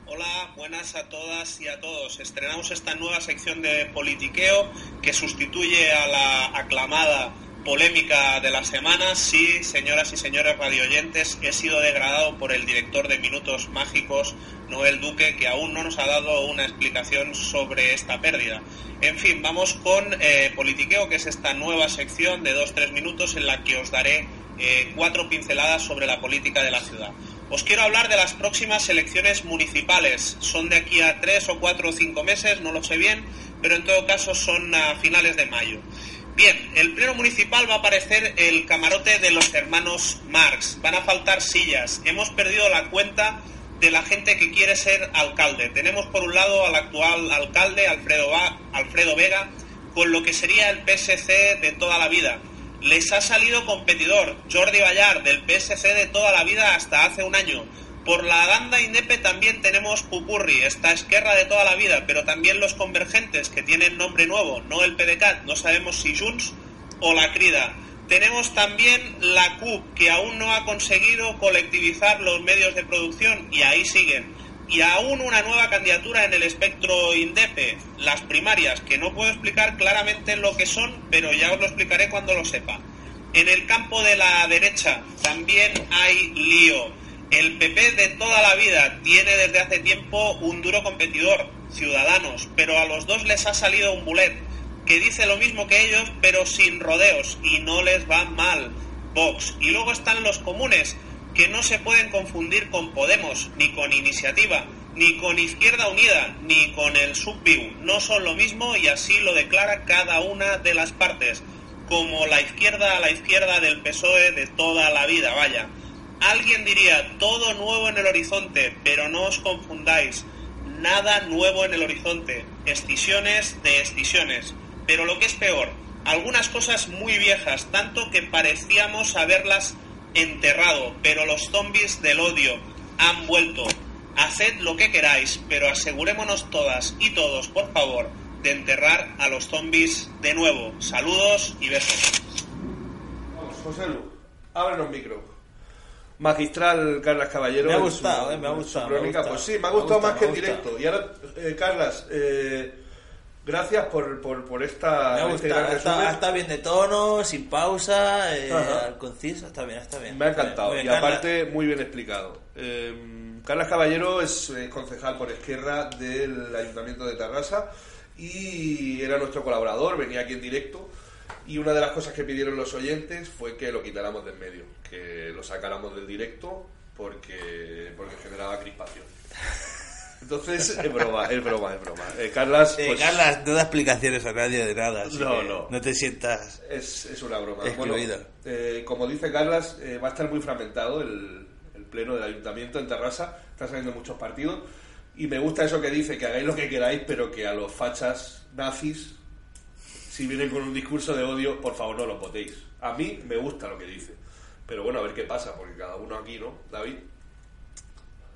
S5: Hola, buenas a todas y a todos. Estrenamos esta nueva sección de politiqueo que sustituye a la aclamada polémica de la semana. Sí, señoras y señores radioyentes, he sido degradado por el director de Minutos Mágicos, Noel Duque, que aún no nos ha dado una explicación sobre esta pérdida. En fin, vamos con eh, Politiqueo, que es esta nueva sección de 2-3 minutos en la que os daré eh, cuatro pinceladas sobre la política de la ciudad. Os quiero hablar de las próximas elecciones municipales. Son de aquí a tres o cuatro o cinco meses, no lo sé bien, pero en todo caso son a finales de mayo. Bien, el pleno municipal va a aparecer el camarote de los hermanos Marx. Van a faltar sillas. Hemos perdido la cuenta de la gente que quiere ser alcalde. Tenemos por un lado al actual alcalde Alfredo, Vega con lo que sería el PSC de toda la vida. Les ha salido competidor Jordi Bayar del PSC de toda la vida hasta hace un año. Por la banda Indepe también tenemos Pupurri, esta Esquerra de toda la vida, pero también los convergentes que tienen nombre nuevo, no el PDCAT, no sabemos si Junts o la Crida. Tenemos también la CUP, que aún no ha conseguido colectivizar los medios de producción y ahí siguen. Y aún una nueva candidatura en el espectro INDEPE, las primarias, que no puedo explicar claramente lo que son, pero ya os lo explicaré cuando lo sepa. En el campo de la derecha también hay lío. El PP de toda la vida tiene desde hace tiempo un duro competidor, Ciudadanos, pero a los dos les ha salido un bulet que dice lo mismo que ellos, pero sin rodeos y no les va mal. Vox. Y luego están los comunes, que no se pueden confundir con Podemos, ni con Iniciativa, ni con Izquierda Unida, ni con el Subviu. No son lo mismo y así lo declara cada una de las partes, como la izquierda a la izquierda del PSOE de toda la vida, vaya. Alguien diría, todo nuevo en el horizonte, pero no os confundáis. Nada nuevo en el horizonte. Escisiones de escisiones. Pero lo que es peor, algunas cosas muy viejas, tanto que parecíamos haberlas enterrado, pero los zombies del odio han vuelto. Haced lo que queráis, pero asegurémonos todas y todos, por favor, de enterrar a los zombies de nuevo. Saludos y besos.
S2: Vamos, José Lu, ábrenos micro. Magistral Carlas Caballero.
S3: Me ha
S2: en
S3: gustado,
S2: su-
S3: eh, me ha gustado, me ha
S2: crónica.
S3: gustado.
S2: Pues sí, me ha
S3: Me ha
S2: gustado más que en
S3: me
S2: directo. Y ahora, eh, Carlas, eh, gracias por, por, por esta.
S3: Me
S2: este
S3: Está, bien de tono, sin pausa, eh, conciso, está bien, está bien.
S2: Me ha encantado.
S3: Bien,
S2: y aparte, muy bien explicado. Eh, Carlas Caballero es eh, concejal por Esquerra del Ayuntamiento de Tarrasa y era nuestro colaborador, venía aquí en directo. Y una de las cosas que pidieron los oyentes fue que lo quitáramos del medio, que lo sacáramos del directo porque, porque generaba crispación. Entonces, es broma, es broma, es broma. Eh, Carlas,
S3: Eh,
S2: pues,
S3: Carlas, no da explicaciones a nadie de nada. así
S2: No,
S3: que
S2: no.
S3: No te sientas.
S2: Es, es una broma. Bueno, eh, como dice Carlas, va a estar muy fragmentado el, el pleno del ayuntamiento en Terrassa. Están saliendo muchos partidos. Y me gusta eso que dice, que hagáis lo que queráis, pero que a los fachas nazis si vienen con un discurso de odio, por favor no lo votéis. A mí me gusta lo que dice. Pero bueno, a ver qué pasa, porque cada uno aquí, ¿no? David.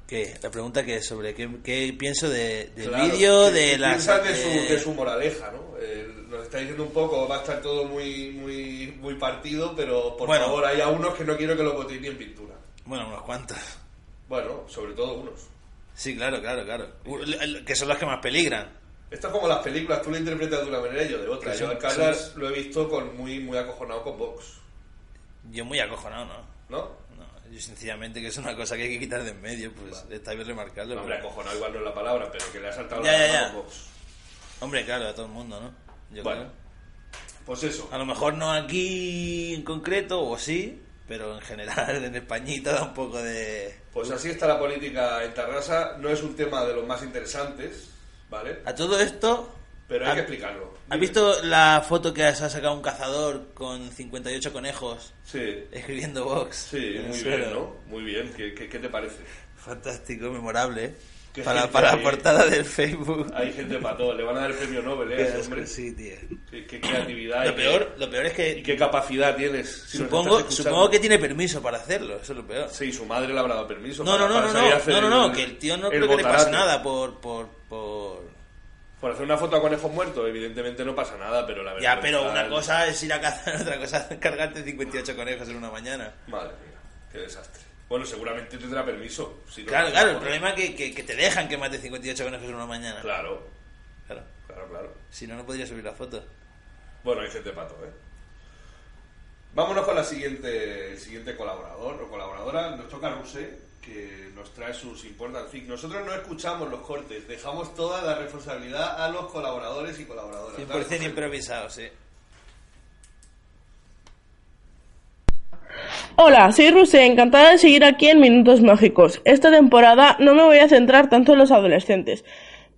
S3: ¿Qué? La pregunta que es sobre qué, qué pienso de, del
S2: Claro,
S3: vídeo,
S2: ¿qué-
S3: de
S2: piensas de su,
S3: eh,
S2: de su moraleja, ¿no? Eh, nos está diciendo un poco, va a estar todo muy muy muy partido, pero por
S3: Bueno.
S2: favor, hay a unos que no quiero que lo votéis ni en pintura.
S3: Bueno, unos cuantos.
S2: Bueno, sobre todo unos.
S3: Sí, claro, claro, claro. Que son los que más peligran.
S2: Esto es como las películas, tú lo interpretas de una manera y yo de otra. Yo al lo he visto con muy muy acojonado con Vox,
S3: Yo muy acojonado, ¿no?
S2: ¿no?
S3: No, yo sencillamente que es una cosa que hay que quitar de en medio, pues está bien remarcarlo.
S2: Hombre,
S3: pero-
S2: acojonado igual no es la palabra, pero que le ha saltado
S3: Ya,
S2: la
S3: ya,
S2: mano.
S3: Hombre, claro, a todo el mundo, ¿no? Yo
S2: Bueno,
S3: creo.
S2: pues eso.
S3: A lo mejor no aquí en concreto, o sí, pero en general en Españita da un poco de...
S2: Pues así está la política en Tarrasa. No es un tema de los más interesantes, ¿vale?
S3: A todo esto...
S2: Pero hay
S3: ¿ha-
S2: que explicarlo.
S3: ¿Has visto la foto que se ha sacado un cazador con 58 conejos
S2: Sí,
S3: escribiendo Vox?
S2: sí, muy
S3: suelo?
S2: bien, ¿no? Muy bien. ¿Qué, qué, qué te parece?
S3: Fantástico, memorable. ¿eh? Para, para la portada del Facebook.
S2: Hay gente para todo. Le van a dar el premio Nobel, ¿eh? ese hombre.
S3: sí, tío.
S2: Qué, qué creatividad.
S3: Lo
S2: y qué-
S3: peor, lo peor es
S2: y
S3: que
S2: qué capacidad tienes. si
S3: supongo, supongo que tiene permiso para hacerlo, eso es lo peor.
S2: Sí, su madre le habrá dado permiso.
S3: No,
S2: para-
S3: no, no,
S2: para
S3: no, no, no, no,
S2: el-
S3: que el tío no creo que le pase nada por, por, por...
S2: Por hacer una foto a conejos muertos, evidentemente no pasa nada, pero la verdad.
S3: Ya, pero una cosa es ir a cazar, otra cosa es cargarte 58 conejos en una mañana.
S2: Madre mía, qué desastre. Bueno, seguramente tendrá permiso. si no-
S3: Claro, claro, el problema es que, que, que te dejan que mates 58 conejos en una mañana.
S2: Claro,
S3: Claro.
S2: claro, claro.
S3: Si no, no podría subir la foto.
S2: Bueno, hay gente pato, ¿eh? Vámonos con la siguiente, el siguiente colaborador o colaboradora. Nos toca Rusé, que nos trae sus important things. Nosotros no escuchamos los cortes, dejamos toda la responsabilidad a los colaboradores y colaboradoras. Dale,
S3: 100%
S2: Rusé.
S3: improvisado, sí.
S6: Hola, soy Rusé, encantada de seguir aquí en Minutos Mágicos. Esta temporada no me voy a centrar tanto en los adolescentes,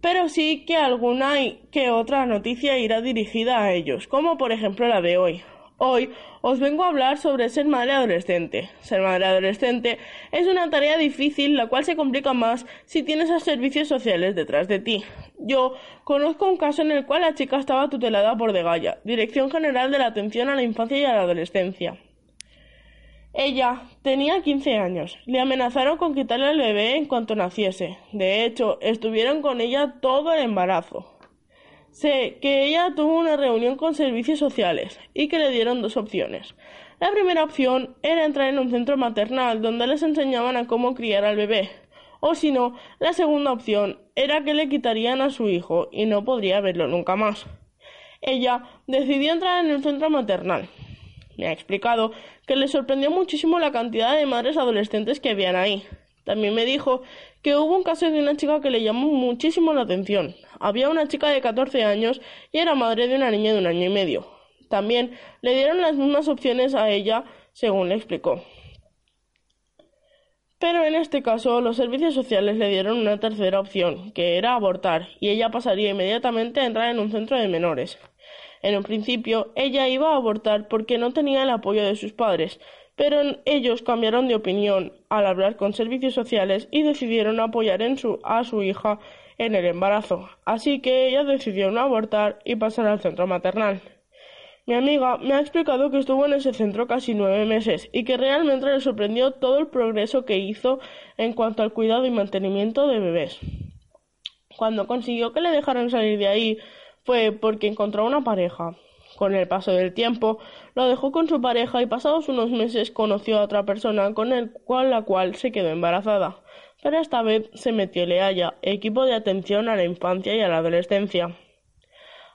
S6: pero sí que alguna y que otra noticia irá dirigida a ellos, como por ejemplo la de hoy. Hoy os vengo a hablar sobre ser madre adolescente. Ser madre adolescente es una tarea difícil, la cual se complica más si tienes a servicios sociales detrás de ti. Yo conozco un caso en el cual la chica estaba tutelada por DEGAYA, Dirección General de la Atención a la Infancia y a la Adolescencia. Ella tenía 15 años. Le amenazaron con quitarle al bebé en cuanto naciese. De hecho, estuvieron con ella todo el embarazo. Sé que ella tuvo una reunión con servicios sociales y que le dieron dos opciones. La primera opción era entrar en un centro maternal donde les enseñaban a cómo criar al bebé. O si no, la segunda opción era que le quitarían a su hijo y no podría verlo nunca más. Ella decidió entrar en el centro maternal. Me ha explicado que le sorprendió muchísimo la cantidad de madres adolescentes que habían ahí. También me dijo que hubo un caso de una chica que le llamó muchísimo la atención. Había una chica de 14 años y era madre de una niña de un año y medio. También le dieron las mismas opciones a ella, según le explicó. Pero en este caso los servicios sociales le dieron una tercera opción, que era abortar, y ella pasaría inmediatamente a entrar en un centro de menores. En un principio, ella iba a abortar porque no tenía el apoyo de sus padres, pero ellos cambiaron de opinión al hablar con servicios sociales y decidieron apoyar en su, a su hija en el embarazo. Así que ella decidió no abortar y pasar al centro maternal. Mi amiga me ha explicado que estuvo en ese centro casi nueve meses y que realmente le sorprendió todo el progreso que hizo en cuanto al cuidado y mantenimiento de bebés. Cuando consiguió que le dejaran salir de ahí fue porque encontró una pareja. Con el paso del tiempo, lo dejó con su pareja y pasados unos meses conoció a otra persona con el cual la cual se quedó embarazada. Pero esta vez se metió Leaya, equipo de atención a la infancia y a la adolescencia.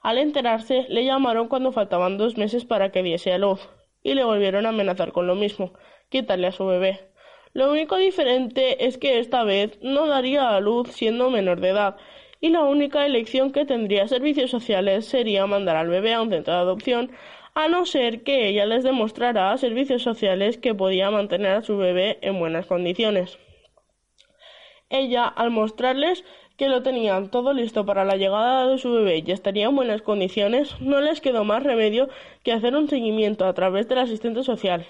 S6: Al enterarse, le llamaron cuando faltaban dos meses para que diese a luz, y le volvieron a amenazar con lo mismo, quitarle a su bebé. Lo único diferente es que esta vez no daría a luz siendo menor de edad, y la única elección que tendría servicios sociales sería mandar al bebé a un centro de adopción, a no ser que ella les demostrara a servicios sociales que podía mantener a su bebé en buenas condiciones. Ella, al mostrarles que lo tenían todo listo para la llegada de su bebé y estaría en buenas condiciones, no les quedó más remedio que hacer un seguimiento a través del asistente social,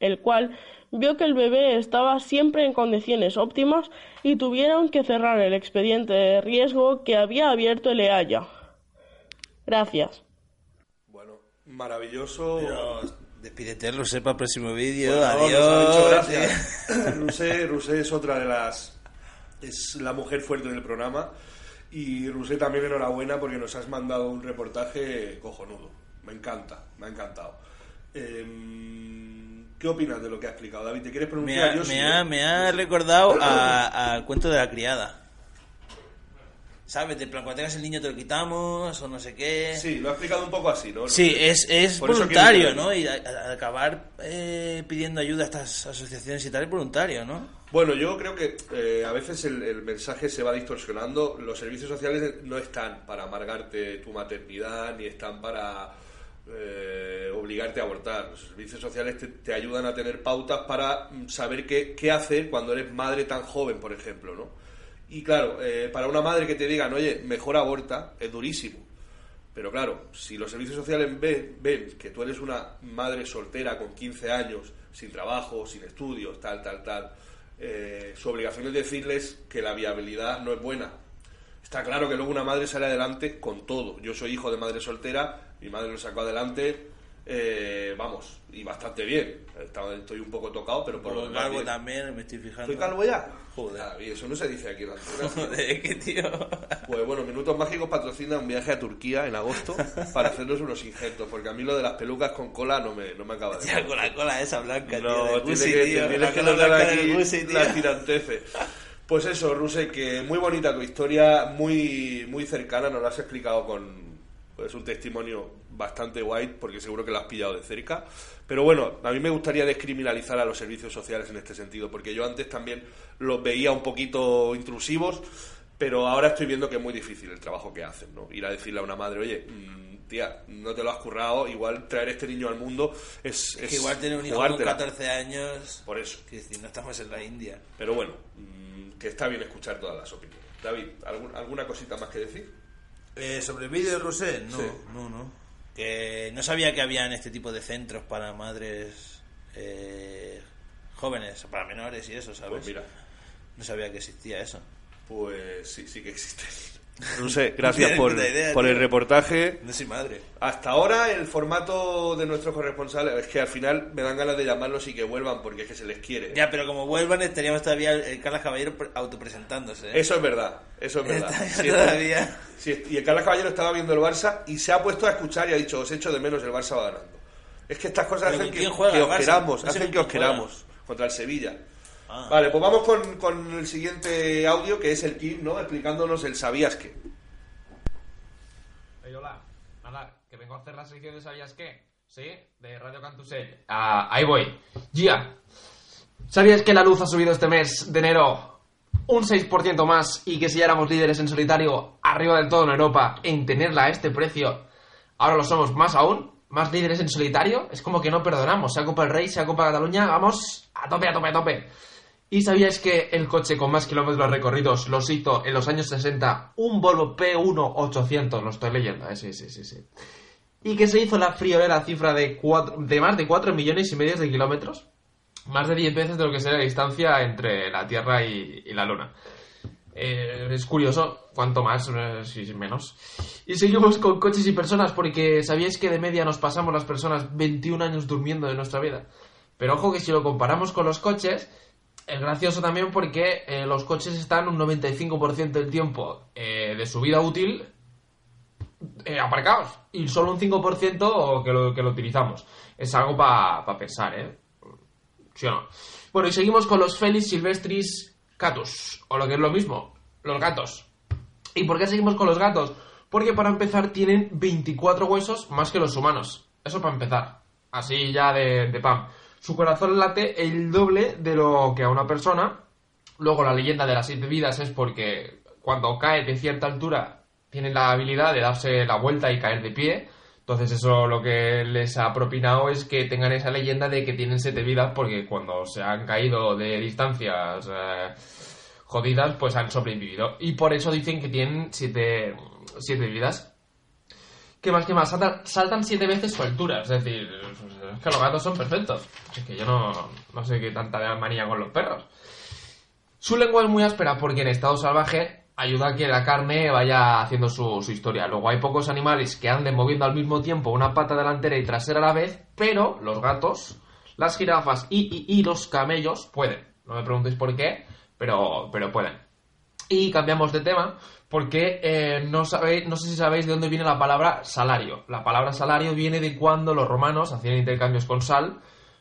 S6: el cual vio que el bebé estaba siempre en condiciones óptimas y tuvieron que cerrar el expediente de riesgo que había abierto el EAYA. Gracias.
S2: Bueno, Maravilloso.
S3: Pero despídete, el próximo vídeo. Adiós.
S2: nos ha dicho gracias. Rusé, Rusé es otra de las. Es la mujer fuerte del programa. Y Rusé también enhorabuena porque nos has mandado un reportaje cojonudo. Me encanta, me ha encantado. Em, ¿Qué opinas de lo que ha explicado, David? ¿Te quieres
S3: Me
S2: pronunciar?
S3: ha,
S2: Yo
S3: me
S2: sí,
S3: ha- me ha recordado a- al cuento de la criada. ¿Sabes? De plan, cuando tengas el niño te lo quitamos o no sé qué.
S2: Sí, lo ha explicado un poco así, ¿no?
S3: Sí, es, es
S2: Por
S3: voluntario, ¿no? Y a- a- acabar eh, pidiendo ayuda a estas asociaciones y tal es voluntario, ¿no?
S2: Bueno, yo creo que eh, a veces el, mensaje se va distorsionando. Los servicios sociales no están para amargarte tu maternidad ni están para eh, obligarte a abortar. Los servicios sociales te, ayudan a tener pautas para mm, saber qué, qué hacer cuando eres madre tan joven, por ejemplo, ¿no? Y claro, eh, para una madre que te digan, oye, mejor aborta, es durísimo. Pero claro, si los servicios sociales ven, ven que tú eres una madre soltera con 15 años, sin trabajo, sin estudios, tal, tal, tal, eh, su obligación es decirles que la viabilidad no es buena. Está claro que luego una madre sale adelante con todo. Yo soy hijo de madre soltera, mi madre lo sacó adelante, eh, vamos, y bastante bien. Estoy un poco tocado, pero por
S3: Por
S2: lo demás
S3: también, me estoy fijando.
S2: ¿Estoy calvo ya?
S3: Joder.
S2: Ah, y eso no se dice aquí en la.
S3: Joder, qué tío.
S2: Pues bueno, Minutos Mágicos patrocina un viaje a Turquía en agosto para hacernos unos injertos, porque a mí lo de las pelucas con cola no me, no me acaba de
S3: Tía, con la cola esa blanca,
S2: No,
S3: tío. de
S2: tiene que,
S3: tío.
S2: tienes
S3: La
S2: que notar aquí las tiranteces. Pues eso, Ruse, que muy bonita tu historia, muy, muy cercana, nos lo has explicado con pues, un testimonio bastante guay, porque seguro que lo has pillado de cerca. Pero bueno, a mí me gustaría descriminalizar a los servicios sociales en este sentido, porque yo antes también los veía un poquito intrusivos, pero ahora estoy viendo que es muy difícil el trabajo que hacen, ¿no? Ir a decirle a una madre, oye, mm, tía, no te lo has currado, igual traer este niño al mundo es... es
S3: Que igual tener un hijo con
S2: jugártela.
S3: 14 años.
S2: Por eso.
S3: Que decir, no estamos en la India.
S2: Pero bueno, mm, que está bien escuchar todas las opiniones. David, ¿algún- ¿alguna cosita más que decir?
S3: Eh, ¿Sobre el vídeo de Rosé? No,
S2: Sí.
S3: no, no. Que no sabía que habían este tipo de centros para madres eh, jóvenes, para menores y eso, ¿sabes?
S2: Pues mira,
S3: No sabía que existía eso.
S2: pues sí, sí que existe. No sé, gracias por,
S3: puta idea,
S2: por el reportaje.
S3: No soy madre.
S2: Hasta ahora el formato de nuestros corresponsales es que al final me dan ganas de llamarlos y que vuelvan porque es que se les quiere.
S3: Ya, pero como vuelvan estaríamos todavía el Carlos Caballero pre- autopresentándose. ¿eh?
S2: Eso es verdad, eso es verdad. Sí,
S3: todavía.
S2: sí, y el Carlos Caballero estaba viendo el Barça y se ha puesto a escuchar y ha dicho, os echo de menos, el Barça va ganando. Es que estas cosas
S3: Pero
S2: hacen que,
S3: ¿quién juega
S2: que
S3: el
S2: os queramos, hacen que os queramos contra el Sevilla.
S3: Ah.
S2: Vale, pues vamos con, con el siguiente audio que es el Kim, ¿no? Explicándonos el sabías que.
S7: Hey, hola. Nada, que vengo a hacer la sección de ¿Sabías qué? ¿Sí? De Radio Cantusel. Ah, ahí voy. Gia. ¿Sabías que la luz ha subido este mes de enero un 6% más y que si ya éramos líderes en solitario arriba del todo en Europa en tenerla a este precio, ahora lo somos más aún? ¿Más líderes en solitario? Es como que no perdonamos. Sea Copa del Rey, sea Copa de Cataluña, vamos a tope, a tope, a tope. ¿Y sabíais que el coche con más kilómetros recorridos los hizo en los años 60 un Volvo P1 800? Lo estoy leyendo, eh, sí, sí, sí, sí. Y que se hizo la friolera cifra de, cuatro- de más de 4 millones y medio de kilómetros. Más de 10 veces de lo que sería la distancia entre la Tierra y, la Luna. Eh, es curioso, cuanto más, eh, si menos. Y seguimos con coches y personas, porque ¿sabíais que de media nos pasamos las personas 21 años durmiendo de nuestra vida? Pero ojo que si lo comparamos con los coches, es gracioso también porque eh, los coches están un 95% del tiempo eh, de su vida útil eh, aparcados y solo un 5% que lo, que lo utilizamos. Es algo para pensar, ¿eh? ¿Sí o no? Bueno, y seguimos con los Felis silvestris catus, o lo que es lo mismo, los gatos. ¿Y por qué seguimos con los gatos? Porque para empezar tienen 24 huesos más que los humanos. Eso para empezar. Así ya de, de pam. Su corazón late el doble de lo que a una persona. Luego la leyenda de las siete vidas es porque cuando cae de cierta altura tienen la habilidad de darse la vuelta y caer de pie. Entonces eso lo que les ha propinado es que tengan esa leyenda de que tienen siete vidas porque cuando se han caído de distancias eh, jodidas pues han sobrevivido. Y por eso dicen que tienen siete, siete vidas. ¿Qué más, qué más? Saltan, saltan siete veces su altura. Es decir, es que los gatos son perfectos. Es que yo no, no sé qué tanta manía con los perros. Su lengua es muy áspera porque en estado salvaje ayuda a que la carne vaya haciendo su, su historia. Luego hay pocos animales que anden moviendo al mismo tiempo una pata delantera y trasera a la vez, pero los gatos, las jirafas y, y- los camellos pueden. No me preguntéis por qué, pero, pero pueden. Y cambiamos de tema porque eh, no, sabéis, no sé si sabéis de dónde viene la palabra salario. La palabra salario viene de cuando los romanos hacían intercambios con sal,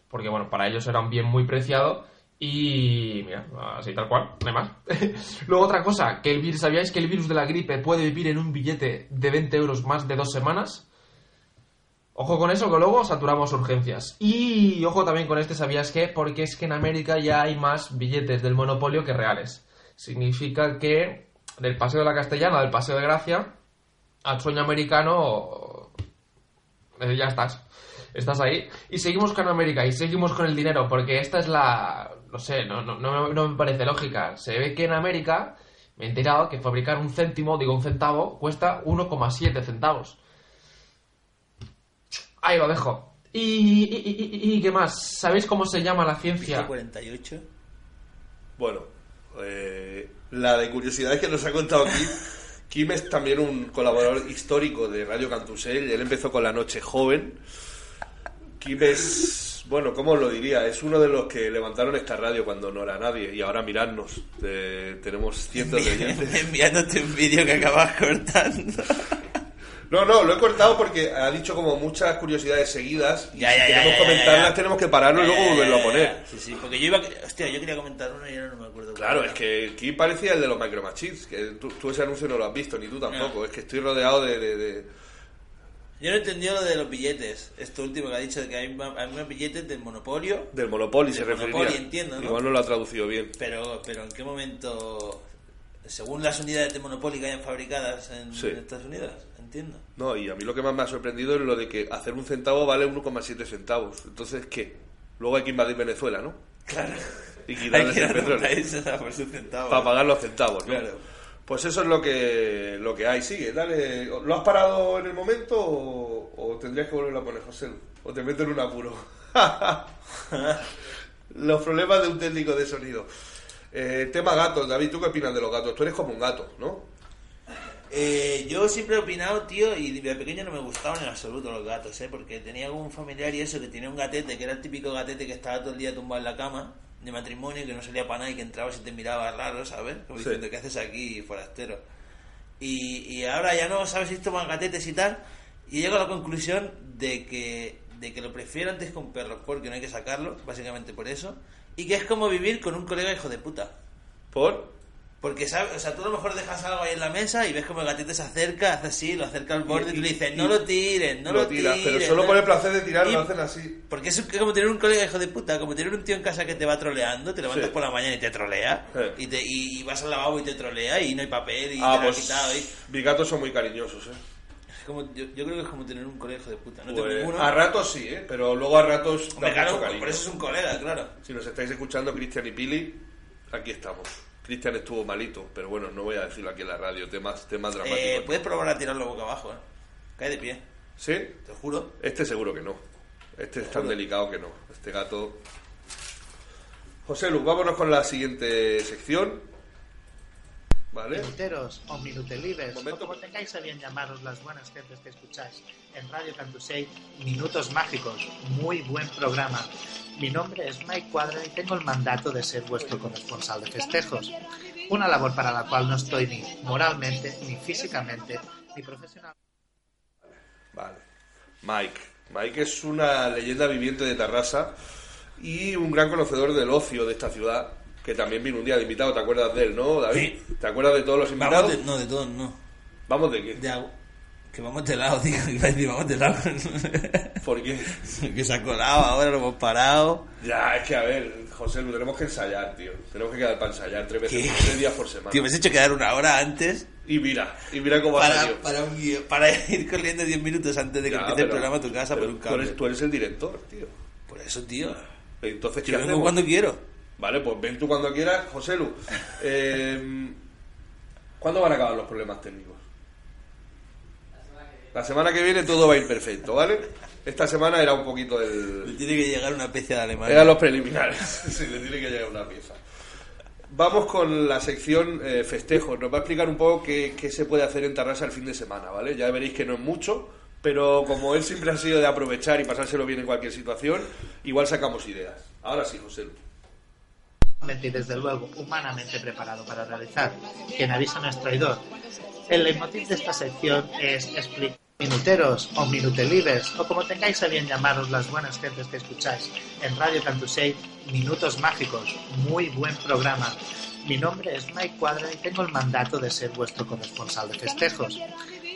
S7: porque bueno, para ellos era un bien muy preciado. Y mira, así tal cual, no hay más. Luego otra cosa, que el virus, ¿sabíais que el virus de la gripe puede vivir en un billete de 20 euros más de dos semanas? Ojo con eso, que luego saturamos urgencias. Y ojo también con este, ¿sabías qué? Porque es que en América ya hay más billetes del monopolio que reales. Significa que del Paseo de la Castellana, del Paseo de Gracia, al sueño americano, eh, ya estás. Estás ahí. Y seguimos con América y seguimos con el dinero, porque esta es la... No sé, no, no, no, me parece lógica. Se ve que en América, me he enterado que fabricar un céntimo, digo un centavo, cuesta 1,7 centavos. Ahí lo dejo. Y- y- y qué más? ¿Sabéis cómo se llama la ciencia?
S3: 48.
S2: Bueno, eh, la de curiosidades que nos ha contado Kim. Kim es también un colaborador histórico de Radio Cantusel. Él empezó con La Noche Joven. Kim es, bueno, ¿cómo os lo diría? Es uno de los que levantaron esta radio cuando no era nadie. Y ahora miradnos. tenemos cientos de oyentes.
S3: Enviándote un vídeo que acabas cortando.
S2: No, no, lo he cortado porque ha dicho como muchas curiosidades seguidas. Y
S3: Ya,
S2: si
S3: ya,
S2: queremos
S3: ya,
S2: comentarlas, tenemos que pararlo y luego volverlo a poner.
S3: Sí, sí, porque yo iba. Hostia, yo quería comentar uno y ahora no me acuerdo.
S2: Claro, es que Kim parecía el de los Micro Machines, que tú, tú ese anuncio no lo has visto, ni tú tampoco. Es que estoy rodeado de... de- de-
S3: Yo no entendí lo de los billetes. Esto último que ha dicho de que hay, más billetes del monopolio.
S2: del Monopoly se
S3: Del
S2: referiría.
S3: Monopoly, entiendo, ¿no?
S2: Igual no lo ha traducido bien.
S3: Pero, pero ¿en qué momento, según las unidades de Monopoly que hayan fabricadas en,
S2: Sí.
S3: en Estados Unidos? Entiendo.
S2: No, y a mí lo que más me ha sorprendido es lo de que hacer un centavo vale 1,7 centavos. Entonces, ¿qué? Luego hay que invadir Venezuela, ¿no?
S3: Claro.
S2: Y quitarles el petróleo. Para pagar los centavos, ¿no?
S3: Claro.
S2: Pues eso es lo que, lo que hay. Sigue, dale. ¿Lo has parado en el momento o, o tendrías que volverlo a poner, José? ¿O te meto en un apuro? los problemas de un técnico de sonido. Eh, tema gatos, David, ¿tú qué opinas de los gatos? Tú eres como un gato, ¿no?
S3: Eh, yo siempre he opinado, tío, y de pequeño no me gustaban en absoluto los gatos, ¿eh? Porque tenía algún familiar y eso que tenía un gatete, que era el típico gatete que estaba todo el día tumbado en la cama de matrimonio, que no salía para nada y que entrabas y te miraba raro, ¿sabes? Como
S2: Sí.
S3: diciendo, ¿qué haces aquí, forastero? Y, y ahora ya no sabes si toman gatetes y tal, y llego a la conclusión de que, de que lo prefiero antes con perros, porque no hay que sacarlo, básicamente por eso, y que es como vivir con un colega hijo de puta.
S2: ¿Por?
S3: Porque, ¿sabes? O sea, tú a lo mejor dejas algo ahí en la mesa y ves como el gatete se acerca, hace así, lo acerca al borde y, tú le dices, no lo tires, no lo,
S2: tiras,
S3: tires.
S2: pero solo
S3: no-
S2: por el placer de tirar
S3: Y-
S2: lo hacen así.
S3: Porque es como tener un colega hijo de puta, como tener un tío en casa que te va troleando, te levantas
S2: Sí.
S3: por la mañana y te trolea,
S2: Sí.
S3: y, te, y, y vas al lavabo y te trolea y no hay papel y
S2: Ah,
S3: te lo
S2: pues
S3: has quitado. Y...
S2: mis gatos son muy cariñosos, ¿eh?
S3: Como, yo, yo creo que es como tener un colega hijo de puta. No tengo
S2: Pues,
S3: ninguno.
S2: a ratos sí, ¿eh? Pero luego a ratos
S3: Hombre, claro, por eso es un colega, claro.
S2: Si nos estáis escuchando, Cristian y Pili, aquí estamos. Cristian estuvo malito, pero bueno, no voy a decirlo aquí en la radio, temas, temas dramáticos.
S3: Eh, puedes probar a tirarlo boca abajo, ¿eh? Cae de pie,
S2: ¿Sí?
S3: te juro.
S2: Este seguro que no. Este es tan
S3: Juro.
S2: delicado que no. Este gato... José Lu, vámonos con la siguiente sección. ¿Vale?
S8: Minuteros o minutelibres, o como tengáis a bien llamaros las buenas gentes que escucháis en Radio Cantusei, Minutos Mágicos, muy buen programa. Mi nombre es Mike Cuadra y tengo el mandato de ser vuestro corresponsal de festejos. Una labor para la cual no estoy ni moralmente, ni físicamente, ni profesional.
S2: Vale. Mike. Mike es una leyenda viviente de Tarrasa y un gran conocedor del ocio de esta ciudad, que también vino un día de invitado. ¿Te acuerdas de él, no, David?
S3: Sí.
S2: ¿Te acuerdas de todos los invitados?
S3: Vamos de, no, de todos no.
S2: ¿Vamos de qué?
S3: De agua. Que vamos de lado, tío. Iba a decir, vamos de lado.
S2: ¿Por qué?
S3: que se ha colado, ahora lo hemos parado.
S2: Ya, es que a ver, José, lo tenemos que ensayar, tío. Tenemos que quedar para ensayar tres veces,
S3: ¿Qué?
S2: tres días por semana.
S3: Tío, me has hecho quedar una hora antes
S2: Y mira, y mira cómo ha
S3: para,
S2: salido.
S3: para, un para ir corriendo 10 minutos antes de que empiece el programa a tu casa por un
S2: tú
S3: cable.
S2: eres, tú eres el director, tío.
S3: Por eso, tío.
S2: Entonces, ¿qué
S3: Yo vengo cuando quiero.
S2: Vale, pues ven tú cuando quieras, José Lu. Eh, ¿Cuándo van a acabar los problemas técnicos? La semana que viene todo va a ir perfecto, ¿vale? Esta semana era un poquito
S3: Le
S2: el...
S3: tiene que llegar una especie de Alemania.
S2: Eran los preliminares. sí, le tiene que llegar una pieza. Vamos con la sección eh, festejos. Nos va a explicar un poco qué, qué se puede hacer en Tarrasa el fin de semana, ¿vale? Ya veréis que no es mucho, pero como él siempre ha sido de aprovechar y pasárselo bien en cualquier situación, igual sacamos ideas. Ahora sí, José. Lu.
S8: Y desde luego humanamente preparado para realizar. Quien avisa no es traidor. El leitmotiv de esta sección es explicar minuteros o minutelibres o como tengáis a bien llamaros las buenas gentes que escucháis en Radio Cantusei, Minutos Mágicos, muy buen programa. Mi nombre es Mike Cuadra y tengo el mandato de ser vuestro corresponsal de festejos.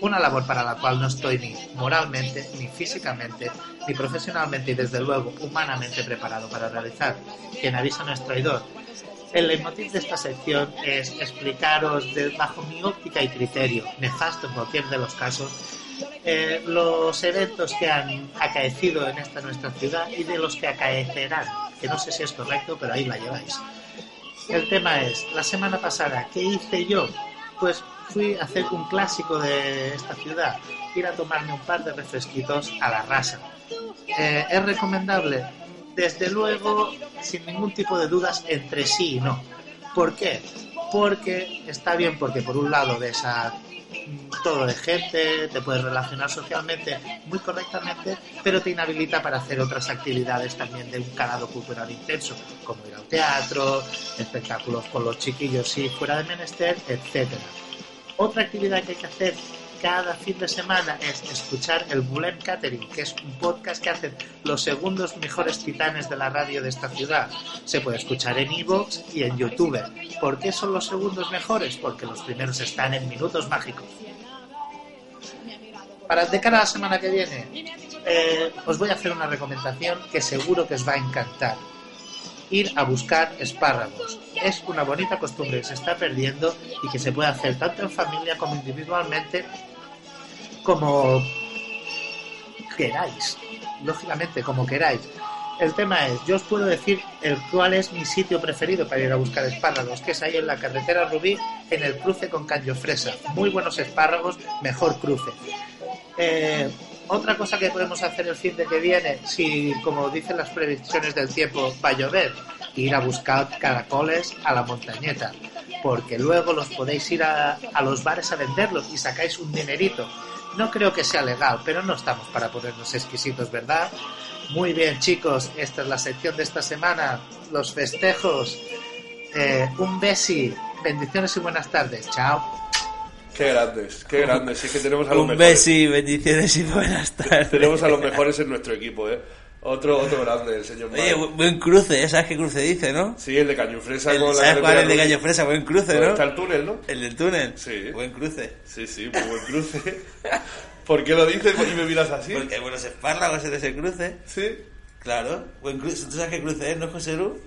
S8: Una labor para la cual no estoy ni moralmente, ni físicamente, ni profesionalmente y desde luego humanamente preparado para realizar. Quien avisa no es traidor. El leitmotiv de esta sección es explicaros de- bajo mi óptica y criterio, nefasto en cualquier de los casos, eh, los eventos que han acaecido en esta nuestra ciudad y de los que acaecerán, que no sé si es correcto, pero ahí la lleváis. El tema es, la semana pasada, ¿qué hice yo? Pues fui a hacer un clásico de esta ciudad, ir a tomarme un par de refresquitos a la rasa. Eh, ¿Es recomendable? Desde luego, sin ningún tipo de dudas, entre sí y no. ¿Por qué? Porque está bien, porque por un lado ves a mm, todo de gente, te puedes relacionar socialmente muy correctamente, pero te inhabilita para hacer otras actividades también de un calado cultural intenso, como ir al teatro, espectáculos con los chiquillos y fuera de menester, etcétera. Otra actividad que hay que hacer cada fin de semana es escuchar el Bulem Catering, que es un podcast que hacen los segundos mejores titanes de la radio de esta ciudad. Se puede escuchar en Evox y en YouTube. ¿Por qué son los segundos mejores? Porque los primeros están en Minutos Mágicos. Para de cara a la semana que viene, eh, os voy a hacer una recomendación que seguro que os va a encantar. Ir a buscar espárragos. Es una bonita costumbre que se está perdiendo y que se puede hacer tanto en familia como individualmente como queráis. Lógicamente, como queráis. El tema es, yo os puedo decir el cuál es mi sitio preferido para ir a buscar espárragos, que es ahí en la carretera Rubí, en el cruce con Caño Fresa. Muy buenos espárragos, mejor cruce. Eh, otra cosa que podemos hacer el fin de que viene, si como dicen las previsiones del tiempo va a llover, ir a buscar caracoles a la montañeta, porque luego los podéis ir a, a los bares a venderlos y sacáis un dinerito. No creo que sea legal, pero no estamos para ponernos exquisitos, ¿verdad? Muy bien, chicos, esta es la sección de esta semana, los festejos. Eh, un besi, bendiciones y buenas tardes. Chao.
S2: Qué grandes, qué grandes. Sí que tenemos a los
S3: Un
S2: mejores.
S3: besi, bendiciones y buenas tardes.
S2: Tenemos a los mejores en nuestro equipo, ¿eh? Otro, otro grande, el señor
S3: Oye, buen cruce, ¿eh? ¿sabes qué cruce dice, no?
S2: Sí, el de Cañufresa
S3: El-
S2: con la
S3: ¿Sabes cuál es el de
S2: carretera
S3: Caño Fresa? Buen cruce,
S2: Donde
S3: ¿no?
S2: está el túnel, ¿no?
S3: El del túnel.
S2: Sí.
S3: Buen cruce.
S2: Sí, sí, muy buen cruce. ¿Por qué lo dices y me miras así?
S3: Porque hay buenos espárragos en ese cruce.
S2: Sí.
S3: Claro. Buen cruce. ¿Tú sabes qué cruce es, no, José Lu?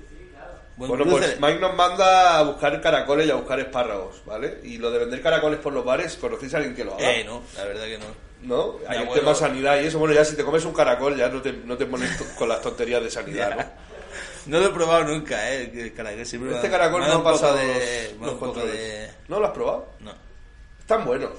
S3: Buen
S2: Bueno, pues Mike nos manda a buscar caracoles y a buscar espárragos, ¿vale? Y lo de vender caracoles por los bares, ¿conocéis a alguien que lo haga?
S3: Eh, no, la verdad que no.
S2: ¿No? Hay el tema sanidad y eso. Bueno, ya si te comes un caracol ya no te, no te pones con las tonterías de sanidad, ¿no?
S3: No lo he probado nunca, ¿eh? El caracol siempre
S2: Este caracol no ha pasado
S3: de...
S2: los, los controles.
S3: de...
S2: ¿No lo has probado?
S3: No.
S2: Están buenos.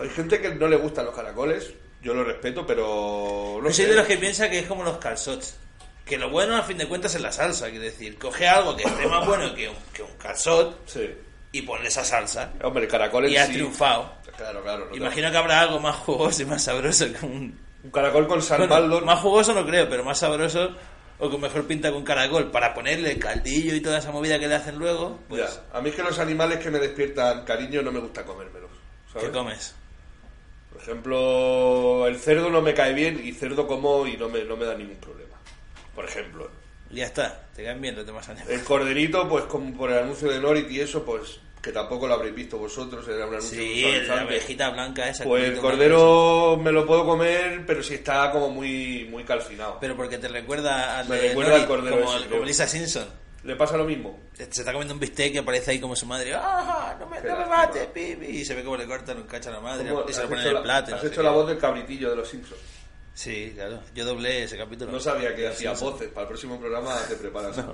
S2: Hay gente que no le gustan los caracoles, yo lo respeto, pero... No
S3: Yo soy de los que piensa que es como los calzots. Que lo bueno, a fin de cuentas, es la salsa. Quiero decir, coge algo que esté más bueno que un, que un calzot
S2: Sí.
S3: y ponle esa salsa.
S2: Hombre, el caracol en
S3: Y has
S2: sí-
S3: triunfado.
S2: Claro, claro. no
S3: Imagino que habrá algo más jugoso y más sabroso que un...
S2: Un caracol con San
S3: Bueno, más jugoso no creo, pero más sabroso o con mejor pinta que un caracol. Para ponerle el caldillo y toda esa movida que le hacen luego, pues...
S2: Ya. A mí es que los animales que me despiertan cariño no me gusta comérmelos. ¿sabes?
S3: ¿Qué comes?
S2: Por ejemplo, el cerdo no me cae bien y cerdo como y no me, no me da ningún problema. Por ejemplo.
S3: Ya está, te caen bien los demás animales.
S2: El corderito, pues como por el anuncio de Norit y eso, pues que tampoco lo habréis visto vosotros, era un anuncio
S3: Sí, la ovejita blanca esa.
S2: Pues el cordero me lo puedo comer, pero si está como muy, muy calcinado.
S3: Pero porque te recuerda al
S2: Me
S3: de
S2: recuerda
S3: Nori,
S2: al cordero
S3: como,
S2: ese,
S3: como. Lisa Simpson.
S2: ¿Le pasa lo mismo?
S3: Se está comiendo un bistec y aparece ahí como su madre. ¡Ah! No me, no me mates. Y se ve como le cortan un cacho a la madre
S2: ¿Cómo-
S3: y se lo ponen en el plato.
S2: Has
S3: no
S2: hecho la voz del cabritillo de los Simpsons.
S3: Sí, claro. Yo doblé ese capítulo.
S2: No sabía que
S3: Los
S2: hacía voces. Para el próximo programa te preparas.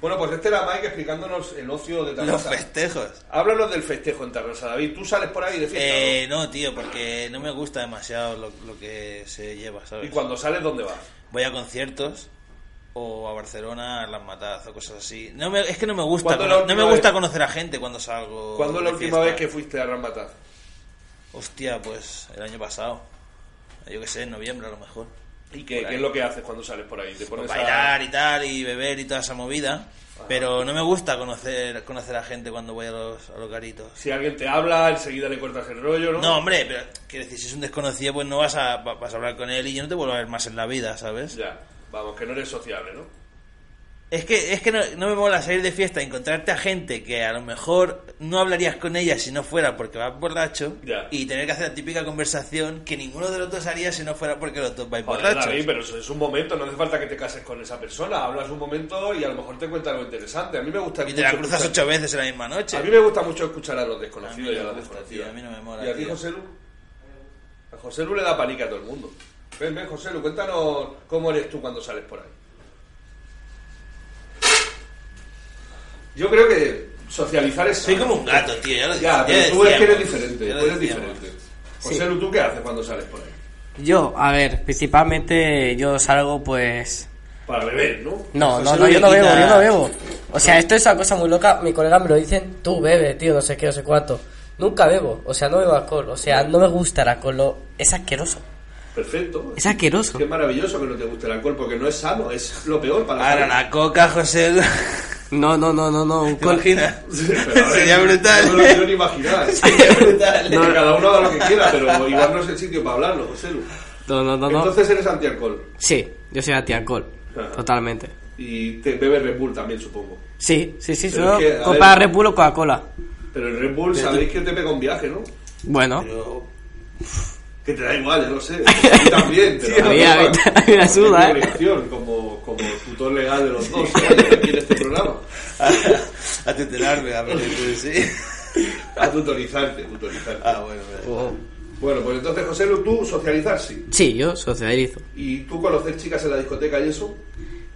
S2: Bueno, pues este era Mike explicándonos el ocio de
S3: Los
S2: Tarrasa.
S3: festejos.
S2: Háblanos del festejo en Tarrasa, David. ¿Tú sales por ahí de fiesta?
S3: Eh, no, tío, porque no me gusta demasiado lo, lo que se lleva,
S2: no?
S3: ¿sabes?
S2: ¿Y cuando sales, dónde vas?
S3: Voy a conciertos o a Barcelona a las matas o cosas así. No me- es que no me gusta,
S2: ¿Cuándo la
S3: cono- no me gusta
S2: vez?
S3: conocer a gente cuando salgo.
S2: ¿Cuándo es la última
S3: fiesta.
S2: vez que fuiste a Ramataz?
S3: Hostia, pues el año pasado. Yo qué sé, en noviembre a lo mejor.
S2: ¿Y qué, qué es lo que haces cuando sales por ahí? ¿Te
S3: Pues
S2: pones a-
S3: bailar y tal, y beber y toda esa movida. Pero no me gusta conocer conocer a gente cuando voy a los, a los garitos.
S2: Si alguien te habla, enseguida le cortas el rollo, ¿no?
S3: No, hombre, pero quiero decir, si es un desconocido, pues no vas a, va- vas a hablar con él y yo no te vuelvo a ver más en la vida, ¿sabes?
S2: Ya, vamos, que no eres sociable, ¿no?
S3: Es que, es que no, no me mola salir de fiesta encontrarte a gente que a lo mejor no hablarías con ella si no fuera porque vas borracho
S2: Ya.
S3: y tener que hacer la típica conversación que ninguno de los dos haría si no fuera porque los dos vais borrachos.
S2: David, pero eso es un momento, no hace falta que te cases con esa persona. Hablas un momento y a lo mejor te cuenta algo interesante. A mí me gusta
S3: Y te la cruzas
S2: escuchar-
S3: ocho veces en la misma noche.
S2: A mí me gusta mucho escuchar a los
S3: A
S2: desconocidos
S3: mí
S2: y a las desconocidas.
S3: a mí no me mola,
S2: ¿Y a ti. José Lu? A José Lu le da pánica a todo el mundo. Ven, ven, José Lu, cuéntanos cómo eres tú cuando sales por ahí. Yo creo que socializar es...
S3: Soy como un gato, tío, ya lo
S2: Ya,
S3: ya
S2: pero tú es que eres diferente, tú eres diferente. José Lu, ¿tú qué haces cuando sales por ahí?
S4: Yo, a ver, principalmente yo salgo pues...
S2: Para beber, ¿no?
S4: No, no, no, yo no bebo, yo no bebo. O sea, esto es una cosa muy loca, mi colega me lo dicen, tú bebe, tío, no sé qué, no sé cuánto. Nunca bebo, o sea, no bebo alcohol, o sea, no me gusta el alcohol, lo- es asqueroso,
S2: Perfecto.
S4: es asqueroso.
S2: Qué maravilloso que no te guste el alcohol, porque no es sano, es lo peor para la
S3: Ahora la coca, José.
S4: No, no, no, no, no, un
S3: ¿Te
S4: col-
S3: imaginas?
S2: Sí, pero a ver,
S3: Sería brutal.
S2: No lo quiero ni imaginar.
S3: Sería brutal.
S2: Que cada uno haga lo que quiera, pero igual no es el sitio para hablarlo, José Lu.
S4: No, no, no, no.
S2: Entonces eres antialcohol.
S4: Sí, yo soy anti-alcohol,
S2: Ajá.
S4: totalmente.
S2: Y te bebes Red Bull también, supongo.
S4: Sí, sí, sí, solo
S2: es que, a
S4: comprar
S2: ver-
S4: Red Bull o Coca-Cola.
S2: Pero el Red Bull sabéis que te pega un viaje, ¿no?
S4: Bueno,
S3: Pero-
S2: Que te da igual, ya lo sé. A mí también. Te
S4: a mí- a mí- a me ¿eh?
S2: como, como tutor legal de los dos ¿eh? aquí en este programa.
S3: a tutelarme, a ver, sí.
S2: A tutorizarte, tutorizarte.
S3: Ah, bueno, bueno.
S4: oh,
S2: Bueno, pues entonces, José Lu, tú socializar sí.
S4: sí, yo socializo.
S2: ¿Y tú conocer chicas en la discoteca y eso?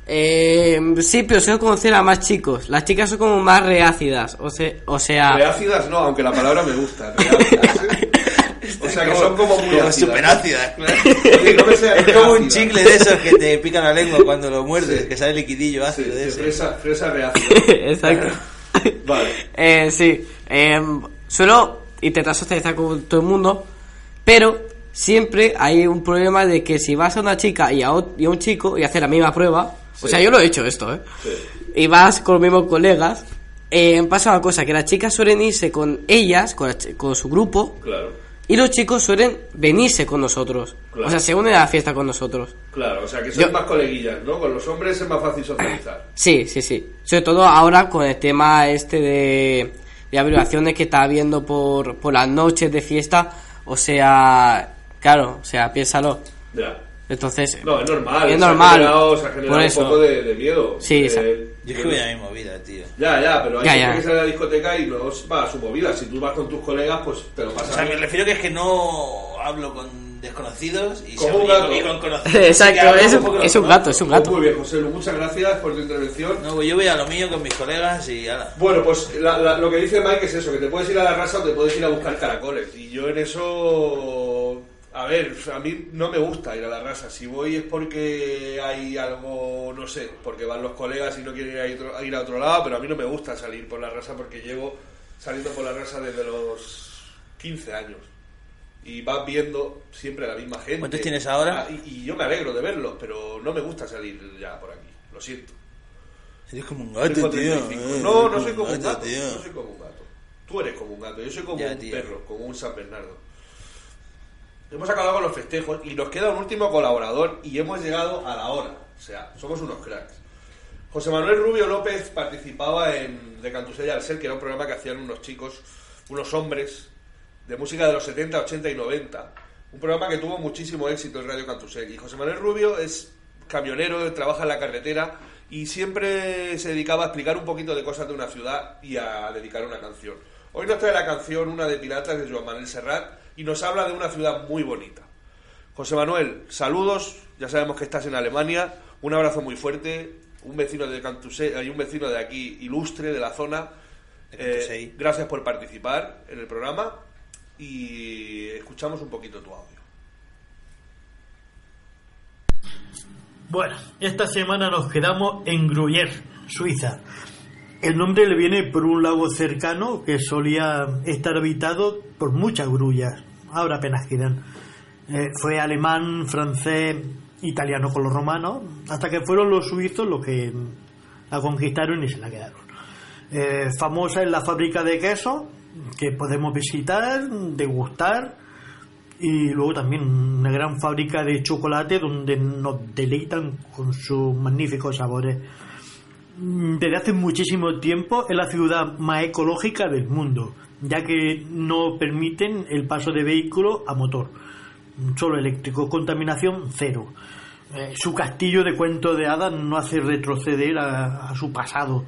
S4: Eh, sí, pero suelo conocer a más chicos. Las chicas son como más reácidas, o, se, o sea...
S2: Reácidas no, aunque la palabra me gusta. reácidas, sea que son como muy
S3: Como
S2: ácidas.
S3: Es como un chicle de esos que te pican la lengua cuando lo muerdes,
S2: Sí.
S3: que sale liquidillo ácido de
S2: de
S3: eso.
S2: fresa, fresa reácida.
S4: Exacto.
S2: Vale.
S4: Eh, sí, eh, suelo intentar socializar con todo el mundo, pero siempre hay un problema de que si vas a una chica y a, ot- y a un chico y hacer la misma prueba, o sea, yo lo he hecho esto, ¿eh?
S2: Sí.
S4: Y vas con los mismos colegas, eh, pasa una cosa, que las chicas suelen irse con ellas, con, la con su grupo,
S2: Claro,
S4: y los chicos suelen venirse con nosotros.
S2: Claro.
S4: O sea, se unen a la fiesta con nosotros.
S2: claro. O sea que son
S4: Yo-
S2: más coleguillas, ¿no? Con los hombres es más fácil socializar.
S4: Sí, sí, sí. Sobre todo ahora con el tema este de, de averiguaciones que está habiendo por, por las noches de fiesta. O sea, claro, o sea, piénsalo.
S2: Ya.
S4: Entonces,
S2: No, es normal.
S4: Es
S2: se ha
S4: normal.
S2: generado- se ha generado
S4: Por
S2: un
S4: eso.
S2: poco de, de miedo.
S4: Sí,
S2: Eh,
S3: Yo es que voy a la misma vida, tío.
S2: Ya, ya, pero hay
S4: Ya,
S2: gente
S4: ya.
S2: que sale a la discoteca y no va a su movida. Si tú vas con tus colegas, pues te lo
S3: O
S2: pasas
S3: sea, me refiero que es que no hablo con desconocidos y,
S2: Como
S3: se-
S2: un gato.
S3: con- y con conocidos.
S4: Exacto, es un, es un gato, es un gato.
S2: Muy bien, José Lu, muchas gracias por tu intervención.
S3: No, pues yo voy a lo mío con mis colegas y ala.
S2: Bueno, pues la- la- lo que dice Mike es eso, que te puedes ir a la raza o te puedes ir a buscar caracoles. Y yo en eso... A ver, a mí no me gusta ir a la raza. Si voy es porque hay algo, no sé, porque van los colegas y no quieren ir a otro, a ir a otro lado, pero a mí no me gusta salir por la raza porque llevo saliendo por la raza desde los 15 años. Y vas viendo siempre a la misma gente.
S3: ¿Cuántos tienes ahora?
S2: Ah, Y, y yo me alegro de verlos, pero no me gusta salir ya por aquí. Lo siento.
S3: Eres como un gato, tío.
S2: 35.
S3: eh,
S2: No, no soy como un gato.
S3: tío.
S2: No soy como un gato. Tú eres como un gato. Yo soy como
S3: Ya,
S2: un
S3: tío.
S2: perro, como un San Bernardo. Hemos acabado con los festejos y nos queda un último colaborador y hemos llegado a la hora. O sea, somos unos cracks. José Manuel Rubio López participaba en De Cantusella al Ser, que era un programa que hacían unos chicos, unos hombres, de música de los 70, 80 y 90. Un programa que tuvo muchísimo éxito en Radio Cantusel. Y José Manuel Rubio es camionero, trabaja en la carretera y siempre se dedicaba a explicar un poquito de cosas de una ciudad y a dedicar una canción. Hoy nos trae la canción Una de Piratas de Joan Manuel Serrat y nos habla de una ciudad muy bonita. José Manuel, saludos, ya sabemos que estás en Alemania, un abrazo muy fuerte, un vecino de Cantusé, hay un vecino de aquí ilustre de la zona. Eh,
S3: Cantusei.
S2: gracias por participar en el programa y escuchamos un poquito tu audio.
S9: Bueno, esta semana nos quedamos en Gruyère, Suiza. El nombre le viene por un lago cercano que solía estar habitado por muchas grullas. Ahora apenas quedan. Eh, fue alemán, francés, italiano con los romanos, hasta que fueron los suizos los que la conquistaron y se la quedaron. Eh, famosa es la fábrica de queso que podemos visitar, degustar y luego también una gran fábrica de chocolate donde nos deleitan con sus magníficos sabores. Mm, Desde hace muchísimo tiempo es la ciudad más ecológica del mundo, ya que no permiten el paso de vehículos a motor, solo eléctrico, contaminación cero. Eh, su castillo de cuento de hadas no hace retroceder a, su pasado,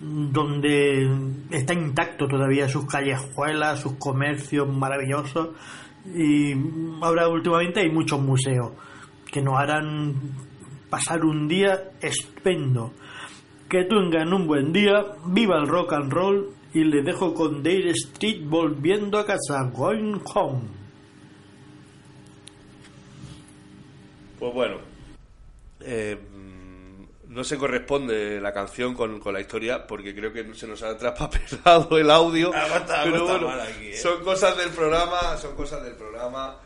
S9: donde está intacto todavía sus callejuelas, sus comercios maravillosos y ahora últimamente hay muchos museos que nos harán pasar un día estupendo. Que tengan un buen día, viva el rock and roll y les dejo con Dale Street volviendo a casa, going home.
S2: Pues bueno, eh, mm, no se corresponde la canción con, con la historia porque creo que se nos ha traspapelado el audio.
S3: Aguanta,
S2: pero bueno,
S3: mal aquí, eh.
S2: son cosas del programa, son cosas del programa.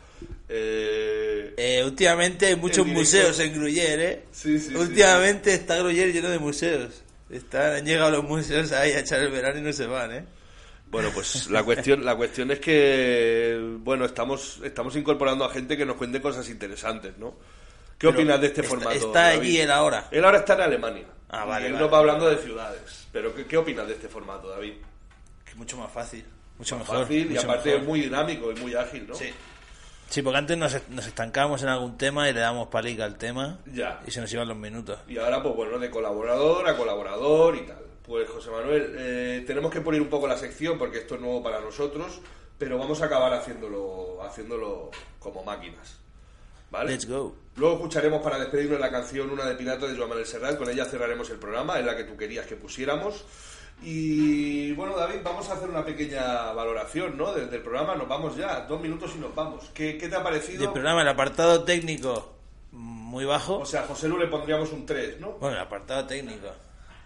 S2: Eh,
S3: Eh, últimamente hay muchos museos en Gruyère, ¿eh?
S2: Sí, sí, sí.
S3: últimamente está Gruyère lleno de museos. Están, han llegado los museos ahí a echar el verano y no se van, ¿eh?
S2: Bueno, pues la cuestión, la cuestión es que bueno, estamos, estamos incorporando a gente que nos cuente cosas interesantes, ¿no? ¿Qué
S3: Pero
S2: opinas de este
S3: está-
S2: formato?
S3: está
S2: David?
S3: allí él ahora.
S2: Él ahora está en Alemania.
S3: Ah, vale,
S2: Y él
S3: vale,
S2: nos va hablando
S3: vale.
S2: de ciudades. Pero ¿qué, qué opinas de este formato, David?
S3: Que es mucho más fácil, mucho mejor.
S2: Fácil y
S3: mucho
S2: aparte
S3: mejor.
S2: muy dinámico y muy ágil, ¿no?
S3: Sí. Sí, porque antes nos, nos estancábamos en algún tema y le damos palica al tema
S2: Ya.
S3: y se nos iban los minutos.
S2: Y ahora, pues bueno, de colaborador a colaborador y tal. Pues José Manuel, eh, tenemos que poner un poco la sección porque esto es nuevo para nosotros, pero vamos a acabar haciéndolo, haciéndolo como máquinas. ¿Vale?
S3: Let's go.
S2: Luego escucharemos para despedirnos la canción Una de Pirata de Joan Manuel Serrat, con ella cerraremos el programa, es la que tú querías que pusiéramos. Y bueno, David, vamos a hacer una pequeña valoración ¿no? del, del programa, nos vamos ya, dos minutos y nos vamos. ¿Qué, qué te ha parecido?
S3: Del programa, el apartado técnico muy bajo.
S2: O sea, a José Lu le pondríamos un 3, ¿no?
S3: Bueno, el apartado técnico.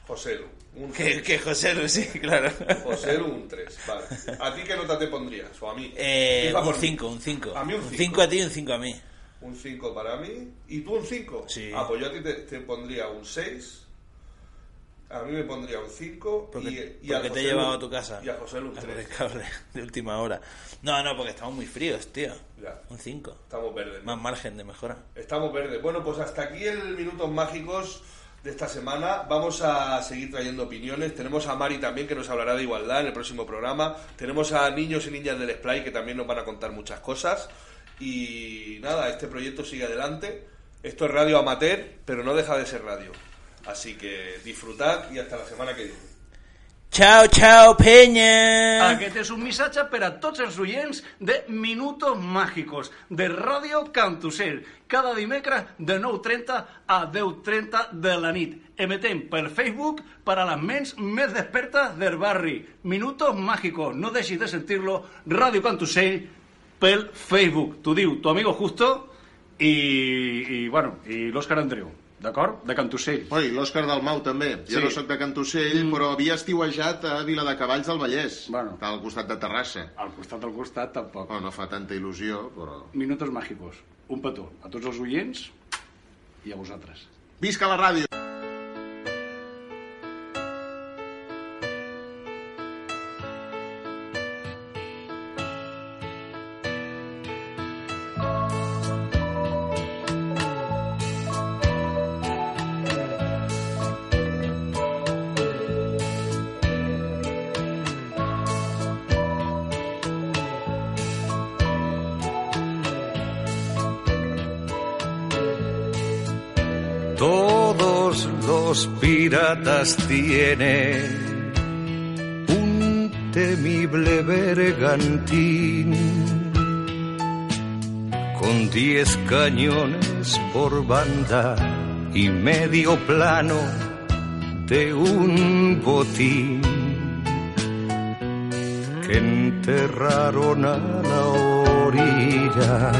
S2: José Lu, un
S3: Que,
S2: 3.
S3: que José Lu, sí, claro.
S2: José Lu, un 3, vale. ¿A ti qué nota te pondrías? ¿O a mí?
S3: Eh, un
S2: por mí.
S3: 5, un 5.
S2: A mí un
S3: Un
S2: cinco.
S3: 5 a ti y un 5 a mí.
S2: Un 5 para mí. ¿Y tú un 5?
S3: Sí.
S2: Ah, pues yo a ti te, te pondría un 6. A mí me pondría un 5.
S3: Porque,
S2: y, y
S3: porque
S2: a
S3: te he llevado a tu casa.
S2: Y a José Lu un
S3: A por el
S2: 3.
S3: cable de última hora. No, no, porque estamos muy fríos, tío.
S2: Ya.
S3: Un 5.
S2: Estamos verdes.
S3: Más margen de mejora.
S2: Estamos verdes. Bueno, pues hasta aquí el Minutos Mágicos de esta semana. Vamos a seguir trayendo opiniones. Tenemos a Mari también que nos hablará de igualdad en el próximo programa. Tenemos a niños y niñas del Splay que también nos van a contar muchas cosas. Y nada, este proyecto sigue adelante. Esto es radio amateur, pero no deja de ser radio. Así que disfrutad y hasta la semana que viene.
S3: Chao, chao, Peña.
S10: Aquest és un missatge per a tots els oients de Minutos Màgicos, de Ràdio Cantusell, cada dimecres de 9.30 a 10.30 de la nit. Emetem per Facebook per a les ments més despertes del barri. Minutos Mágicos, no deixis de sentir-lo, Ràdio Cantusell pel Facebook. T'ho diu tu amigo Justo i, i bueno, i l'Òscar Andreu. D'acord? De Cantusell.
S11: Oi, l'Òscar Dalmau també. Jo
S10: Sí.
S11: no sóc de Cantocell, mm. però havia estiuejat a Viladecavalls del Vallès.
S10: Bueno.
S11: Al costat de Terrassa.
S10: Al costat al costat tampoc.
S11: Oh, no fa tanta il·lusió, però...
S10: Minutos Mágicos. Un petó a tots els oients i a vosaltres.
S11: Visca la ràdio!
S12: Tienen un temible bergantín con diez cañones por banda y medio plano de un botín que enterraron a la orilla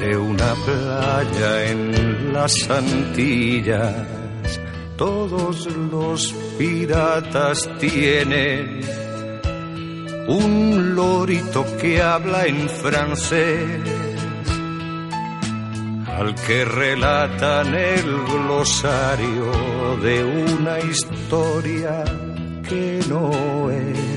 S12: de una playa en las Antillas. Todos los piratas tienen un lorito que habla en francés, al que relatan el glosario de una historia que no es.